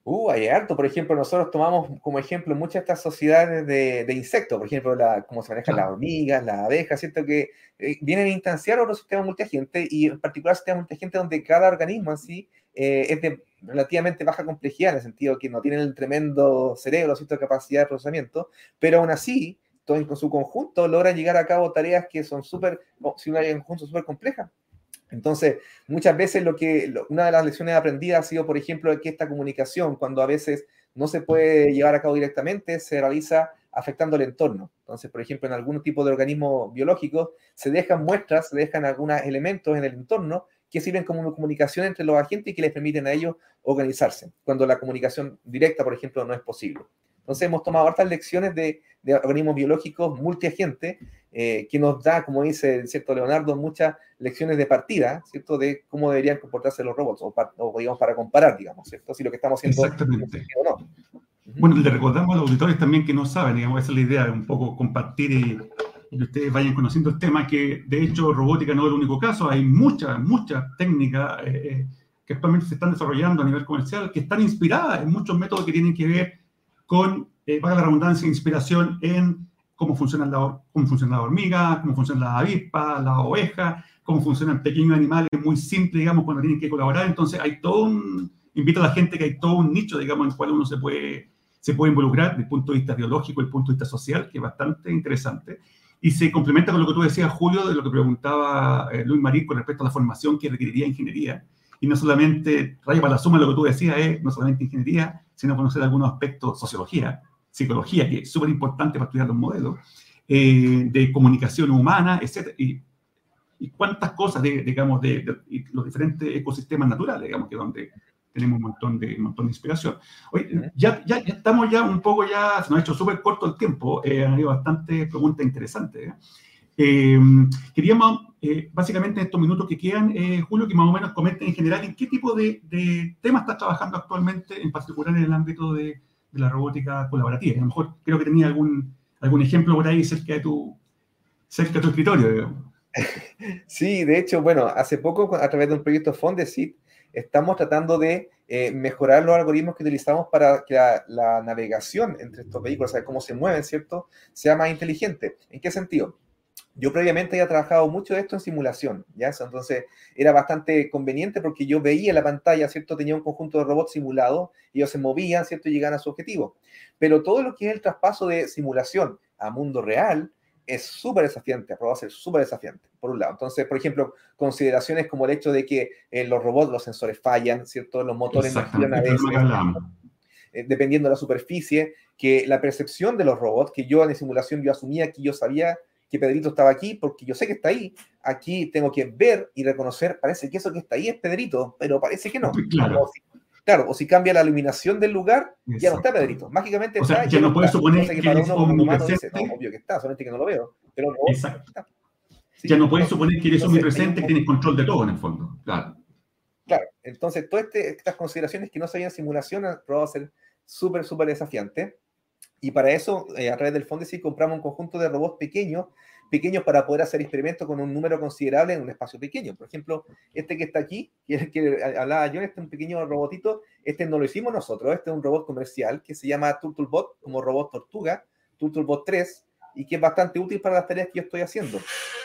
Uh, hay harto. Por ejemplo, nosotros tomamos como ejemplo muchas de estas sociedades de, insectos, por ejemplo, la, cómo se manejan las hormigas, las abejas, ¿cierto? Que eh, vienen a instanciar otros sistemas multiagentes y en particular sistemas multiagentes donde cada organismo en sí eh, es de relativamente baja complejidad, en el sentido que no tienen el tremendo cerebro, cierta capacidad de procesamiento, pero aún así, todo en su conjunto logran llegar a cabo tareas que son súper, si una en conjunto súper complejas. Entonces, muchas veces lo que, una de las lecciones aprendidas ha sido, por ejemplo, que esta comunicación, cuando a veces no se puede llevar a cabo directamente, se realiza afectando el entorno. Entonces, por ejemplo, en algún tipo de organismo biológico se dejan muestras, se dejan algunos elementos en el entorno que sirven como comunicación entre los agentes y que les permiten a ellos organizarse, cuando la comunicación directa, por ejemplo, no es posible. Entonces hemos tomado hartas lecciones de, organismos biológicos multiagentes, eh, que nos da, como dice cierto Leonardo, muchas lecciones de partida, ¿cierto? De cómo deberían comportarse los robots, o, digamos para comparar, digamos, ¿cierto? Si lo que estamos haciendo
Exactamente. o no. Bueno, le recordamos a los auditores también que no saben, digamos, esa es la idea, un poco compartir y, que ustedes vayan conociendo el tema, que de hecho robótica no es el único caso, hay muchas, muchas técnicas eh, eh, que actualmente se están desarrollando a nivel comercial, que están inspiradas en muchos métodos que tienen que ver con, eh, para la redundancia, inspiración en cómo funciona, la, cómo funciona la hormiga, cómo funciona la avispa, la oveja, cómo funcionan pequeños animales muy simples, digamos, cuando tienen que colaborar. Entonces, hay todo un, invito a la gente que hay todo un nicho, digamos, en el cual uno se puede, se puede involucrar desde el punto de vista biológico, el punto de vista social, que es bastante interesante. Y se complementa con lo que tú decías, Julio, de lo que preguntaba eh, Luis Marín con respecto a la formación que requeriría ingeniería. Y no solamente, rayo para la suma, lo que tú decías es no solamente ingeniería, sino conocer algunos aspectos, sociología, psicología, que es súper importante para estudiar los modelos, eh, de comunicación humana, etc. Y, y cuántas cosas, de, digamos, de, los diferentes ecosistemas naturales, digamos, que donde tenemos un montón de, un montón de inspiración. Oye, ya, ya, estamos ya un poco, ya se nos ha hecho súper corto el tiempo, eh, han habido bastantes preguntas interesantes. ¿eh? Eh, queríamos, eh, básicamente en estos minutos que quedan, eh, Julio, que más o menos comenten en general en qué tipo de, temas estás trabajando actualmente, en particular en el ámbito de, la robótica colaborativa. A lo mejor creo que tenía algún, algún ejemplo por ahí cerca de tu, cerca de tu escritorio.
Sí, de hecho, bueno, hace poco a través de un proyecto Fondesit estamos tratando de mejorar los algoritmos que utilizamos para que la, la, navegación entre estos vehículos, o sea, cómo se mueven, ¿cierto?, sea más inteligente. ¿En qué sentido? Yo previamente había trabajado mucho de esto en simulación, ¿ya? Entonces era bastante conveniente porque yo veía la pantalla, ¿cierto? Tenía un conjunto de robots simulados, y ellos se movían, ¿cierto? Y llegaban a su objetivo. Pero todo lo que es el traspaso de simulación a mundo real es súper desafiante, va a ser súper desafiante, por un lado. Entonces, por ejemplo, consideraciones como el hecho de que eh, los robots, los sensores fallan, ¿cierto? Los motores no giran a veces, eh, dependiendo de la superficie, que la percepción de los robots, que yo en simulación yo asumía que yo sabía que Pedrito estaba aquí porque yo sé que está ahí. Aquí tengo que ver y reconocer, parece que eso que está ahí es Pedrito, pero parece que no. Claro. O si, cambia la iluminación del lugar, ya no está Pedrito. Mágicamente
o sea, ya, no puedes suponer que, para uno
dice, no, obvio que está, solamente que no lo veo. Pero no,
Exacto. ya no puedes suponer que eres omnipresente, que tienes control de todo en el fondo. Claro.
Claro, entonces todas este, estas consideraciones que no se habían simulación han probado a ser súper, súper desafiantes. Y para eso, eh, a través del fondo sí compramos un conjunto de robots pequeños, pequeños para poder hacer experimentos con un número considerable en un espacio pequeño. Por ejemplo, este que está aquí, que es el que hablaba yo, este es un pequeño robotito, este no lo hicimos nosotros, este es un robot comercial que se llama Turtlebot, como robot tortuga, Turtlebot 3, y que es bastante útil para las tareas que yo estoy haciendo.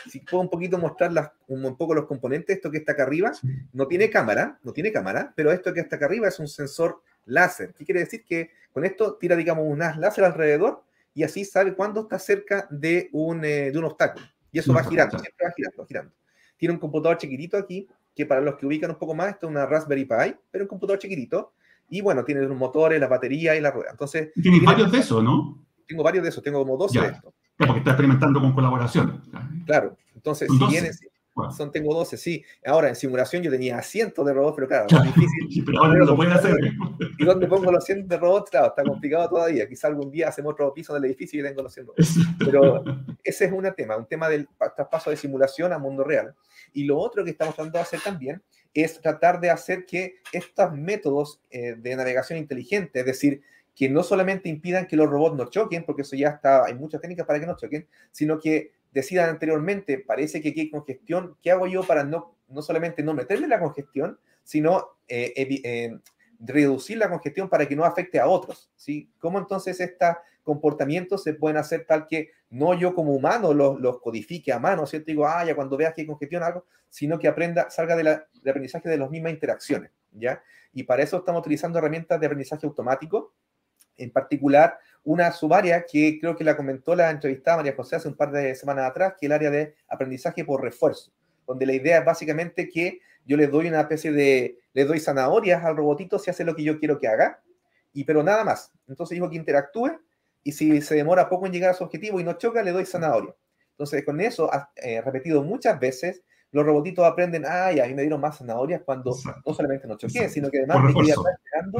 Si puedo un poquito mostrar un, poco los componentes, esto que está acá arriba, no tiene cámara, no tiene cámara, pero esto que está acá arriba es un sensor láser. ¿Qué quiere decir? Que con esto tira, digamos, un láser alrededor y así sabe cuándo está cerca de un, eh, de un obstáculo. Y eso va girando, siempre va girando, girando. Tiene un computador chiquitito aquí, que para los que ubican un poco más, esto es una Raspberry Pi, pero un computador chiquitito. Y bueno, tiene los motores, la batería y la rueda. Entonces,
tiene varios de esos, ¿no?
Tengo varios de esos, tengo como 12 de estos.
porque está experimentando con colaboración.
Claro, entonces, si vienes, son, tengo 12, sí. Ahora, en simulación yo tenía cientos de robots, pero claro, es difícil.
pero ahora no lo pueden hacer.
¿Y dónde pongo los cientos de robots? Claro, está complicado todavía. Quizá algún día hacemos otro piso del edificio y tengo los 100 robots. Pero ese es un tema, un tema del traspaso de simulación a mundo real. Y lo otro que estamos tratando de hacer también es tratar de hacer que estos métodos eh, de navegación inteligente, es decir, que no solamente impidan que los robots no choquen, porque eso ya está, hay muchas técnicas para que no choquen, sino que decidan anteriormente, parece que hay congestión, ¿qué hago yo para no, no solamente no meterme la congestión, sino reducir la congestión para que no afecte a otros. ¿sí? ¿Cómo entonces estos comportamientos se pueden hacer tal que no yo como humano los, codifique a mano, ¿cierto? Digo, ah, ya cuando veas que hay congestión algo, sino que aprenda, salga de del aprendizaje de las mismas interacciones, ¿ya? Y para eso estamos utilizando herramientas de aprendizaje automático, en particular una subárea que creo que la comentó la entrevistada María José hace un par de semanas atrás, que es el área de aprendizaje por refuerzo, donde la idea es básicamente que yo le doy una especie de, le doy zanahorias al robotito si hace lo que yo quiero que haga, y pero nada más. Entonces digo que interactúe y si se demora poco en llegar a su objetivo y no choca, le doy zanahoria. Entonces con eso, eh, repetido muchas veces, los robotitos aprenden, ay, a mí me dieron más zanahorias cuando no solamente no choqué, sino que además me estar esperando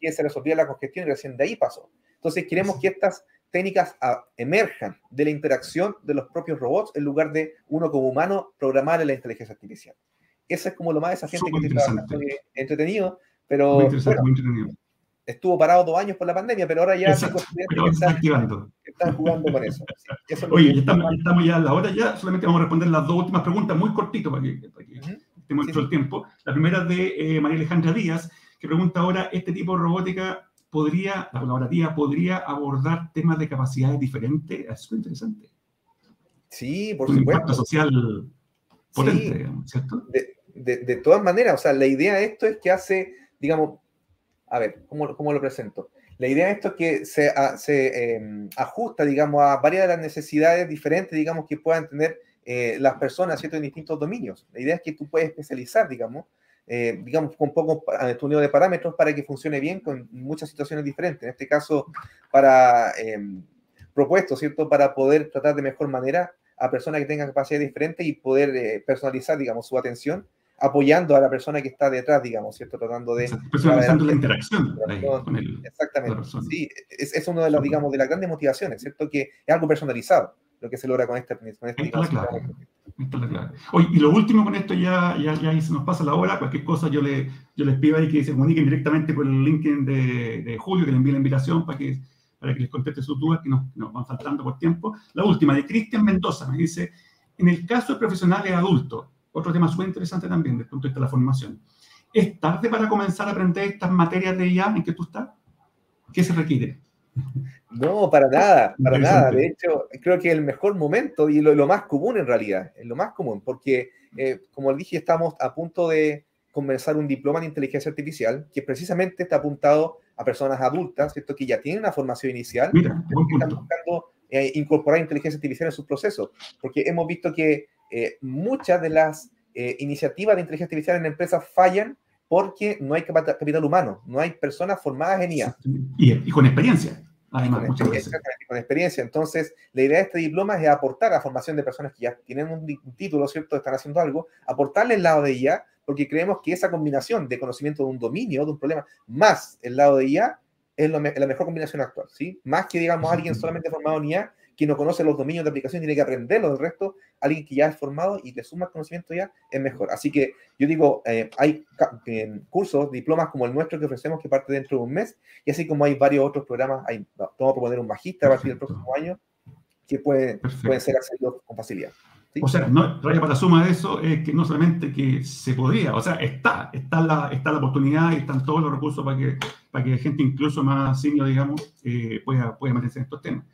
y se resolvía la congestión y recién de ahí pasó. Entonces queremos que estas técnicas ah, emerjan de la interacción de los propios robots en lugar de uno como humano programar la inteligencia artificial. Eso es como lo más desafiante que estoy entretenido, pero estuvo parado dos años por la pandemia, pero ahora ya
Exacto, pero está, activando.
están jugando con eso.
Oye, ya estamos, estamos, ya a la hora ya, solamente vamos a responder las dos últimas preguntas, muy cortito para que, para que estemos el tiempo. La primera es de eh, María Alejandra Díaz, que pregunta ahora, ¿este tipo de robótica podría, la colaborativa, podría abordar temas de capacidades diferentes? Es muy interesante.
Sí, por
Un
supuesto.
impacto social potente, ¿cierto?
De, de, de, todas maneras, o sea, la idea de esto es que hace, digamos, a ver, ¿cómo, cómo lo presento? La idea de esto es que se, a, se eh, ajusta, digamos, a varias de las necesidades diferentes, digamos, que puedan tener eh, las personas, ¿cierto?, en distintos dominios. La idea es que tú puedes especializar, digamos, eh, digamos, con poco tu de parámetros para que funcione bien con muchas situaciones diferentes. En este caso, para propuesto, ¿cierto?, para poder tratar de mejor manera a personas que tengan capacidades diferentes y poder personalizar, digamos, su atención apoyando a la persona que está detrás, digamos, ¿cierto? Tratando de...
Personalizando la interacción
con el, Exactamente. Sí, es, es una de las, digamos, de las grandes motivaciones, ¿cierto? Que es algo personalizado lo que se logra con este... Con este
la clave. Está la clave. Oye, y lo último con esto, ya, ya, ya se nos pasa la hora, cualquier cosa yo, le, yo les pido ahí que se comuniquen directamente por el LinkedIn de, de Julio, que le envíe la invitación para que, para que les conteste sus dudas que nos, nos van faltando por tiempo. La última, de Cristian Mendoza, me dice, en el caso de profesionales adultos, otro tema súper interesante también desde el punto de vista de la formación. ¿Es tarde para comenzar a aprender estas materias de IA en que tú estás? ¿Qué se requiere?
No, para nada, para nada. De hecho, creo que es el mejor momento y lo, lo más común en realidad, es lo más común, porque, eh, como dije, estamos a punto de comenzar un diploma en inteligencia artificial que precisamente está apuntado a personas adultas, ¿cierto? que ya tienen una formación inicial,
Mira,
que están buscando eh, incorporar inteligencia artificial en sus procesos, porque hemos visto que eh, muchas de las eh, iniciativas de inteligencia artificial en empresas fallan porque no hay capital humano, no hay personas formadas en IA.
Y, con experiencia, además,
con muchas experiencia, veces. Con experiencia. Entonces, la idea de este diploma es aportar a la formación de personas que ya tienen un, un título, ¿cierto? Están haciendo algo, aportarle el lado de IA, porque creemos que esa combinación de conocimiento de un dominio, de un problema, más el lado de IA, es la mejor combinación actual, ¿sí? Más que, digamos, alguien solamente formado en IA que no conoce los dominios de aplicación tiene que aprenderlo. Del resto, alguien que ya es formado y le suma conocimiento ya es mejor. Así que yo digo, eh, hay eh, cursos, diplomas como el nuestro que ofrecemos que parte dentro de un mes, y así como hay varios otros programas, hay, vamos a proponer un bajista a partir del próximo año que puede, pueden ser accedidos con facilidad.
¿sí? O sea, no, para la suma de eso es que no solamente que se podría, o sea, está, está la, está la oportunidad y están todos los recursos para que, para que gente incluso más senior, digamos, eh, pueda, pueda meterse en estos temas.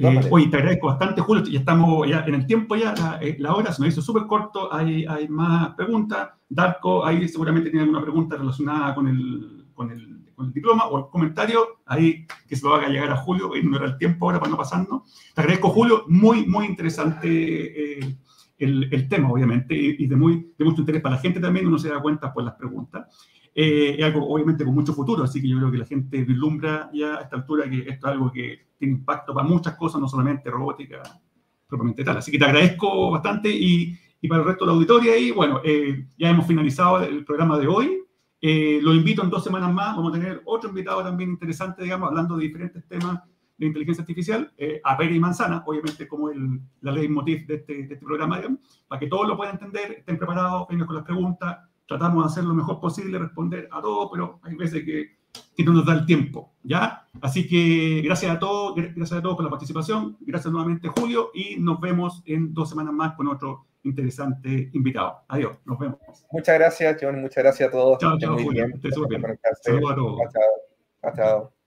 Eh, oye, te agradezco bastante, Julio. Ya estamos ya en el tiempo, ya la, eh, la hora se nos hizo súper corto. Hay, hay más preguntas. Darko, ahí seguramente tiene alguna pregunta relacionada con el, con el, con el diploma o el comentario. Ahí que se lo haga llegar a Julio. Y no era el tiempo ahora para no pasarnos. Te agradezco, Julio. Muy, muy interesante eh, el, el, tema, obviamente, y, y de, muy, de mucho interés para la gente también. Uno se da cuenta por las preguntas. Eh, es algo obviamente con mucho futuro, así que yo creo que la gente vislumbra ya a esta altura que esto es algo que tiene impacto para muchas cosas, no solamente robótica propiamente tal. Así que te agradezco bastante y, y para el resto de la auditoría, y bueno, eh, ya hemos finalizado el programa de hoy. Eh, lo invito en dos semanas más, vamos a tener otro invitado también interesante, digamos, hablando de diferentes temas de inteligencia artificial, eh, a Pere y Manzana, obviamente como el, la ley motiv de este, de este programa, digamos, para que todos lo puedan entender, estén preparados, vengan con las preguntas, tratamos de hacer lo mejor posible, responder a todo, pero hay veces que, que, no nos da el tiempo, ¿ya? Así que gracias a todos, gracias a todos por la participación, gracias nuevamente Julio y nos vemos en dos semanas más con otro interesante invitado. Adiós, nos vemos.
Muchas gracias, John, muchas gracias a todos.
Chao, chao, Julio. Bien. Saludos a todos.
chao. chao.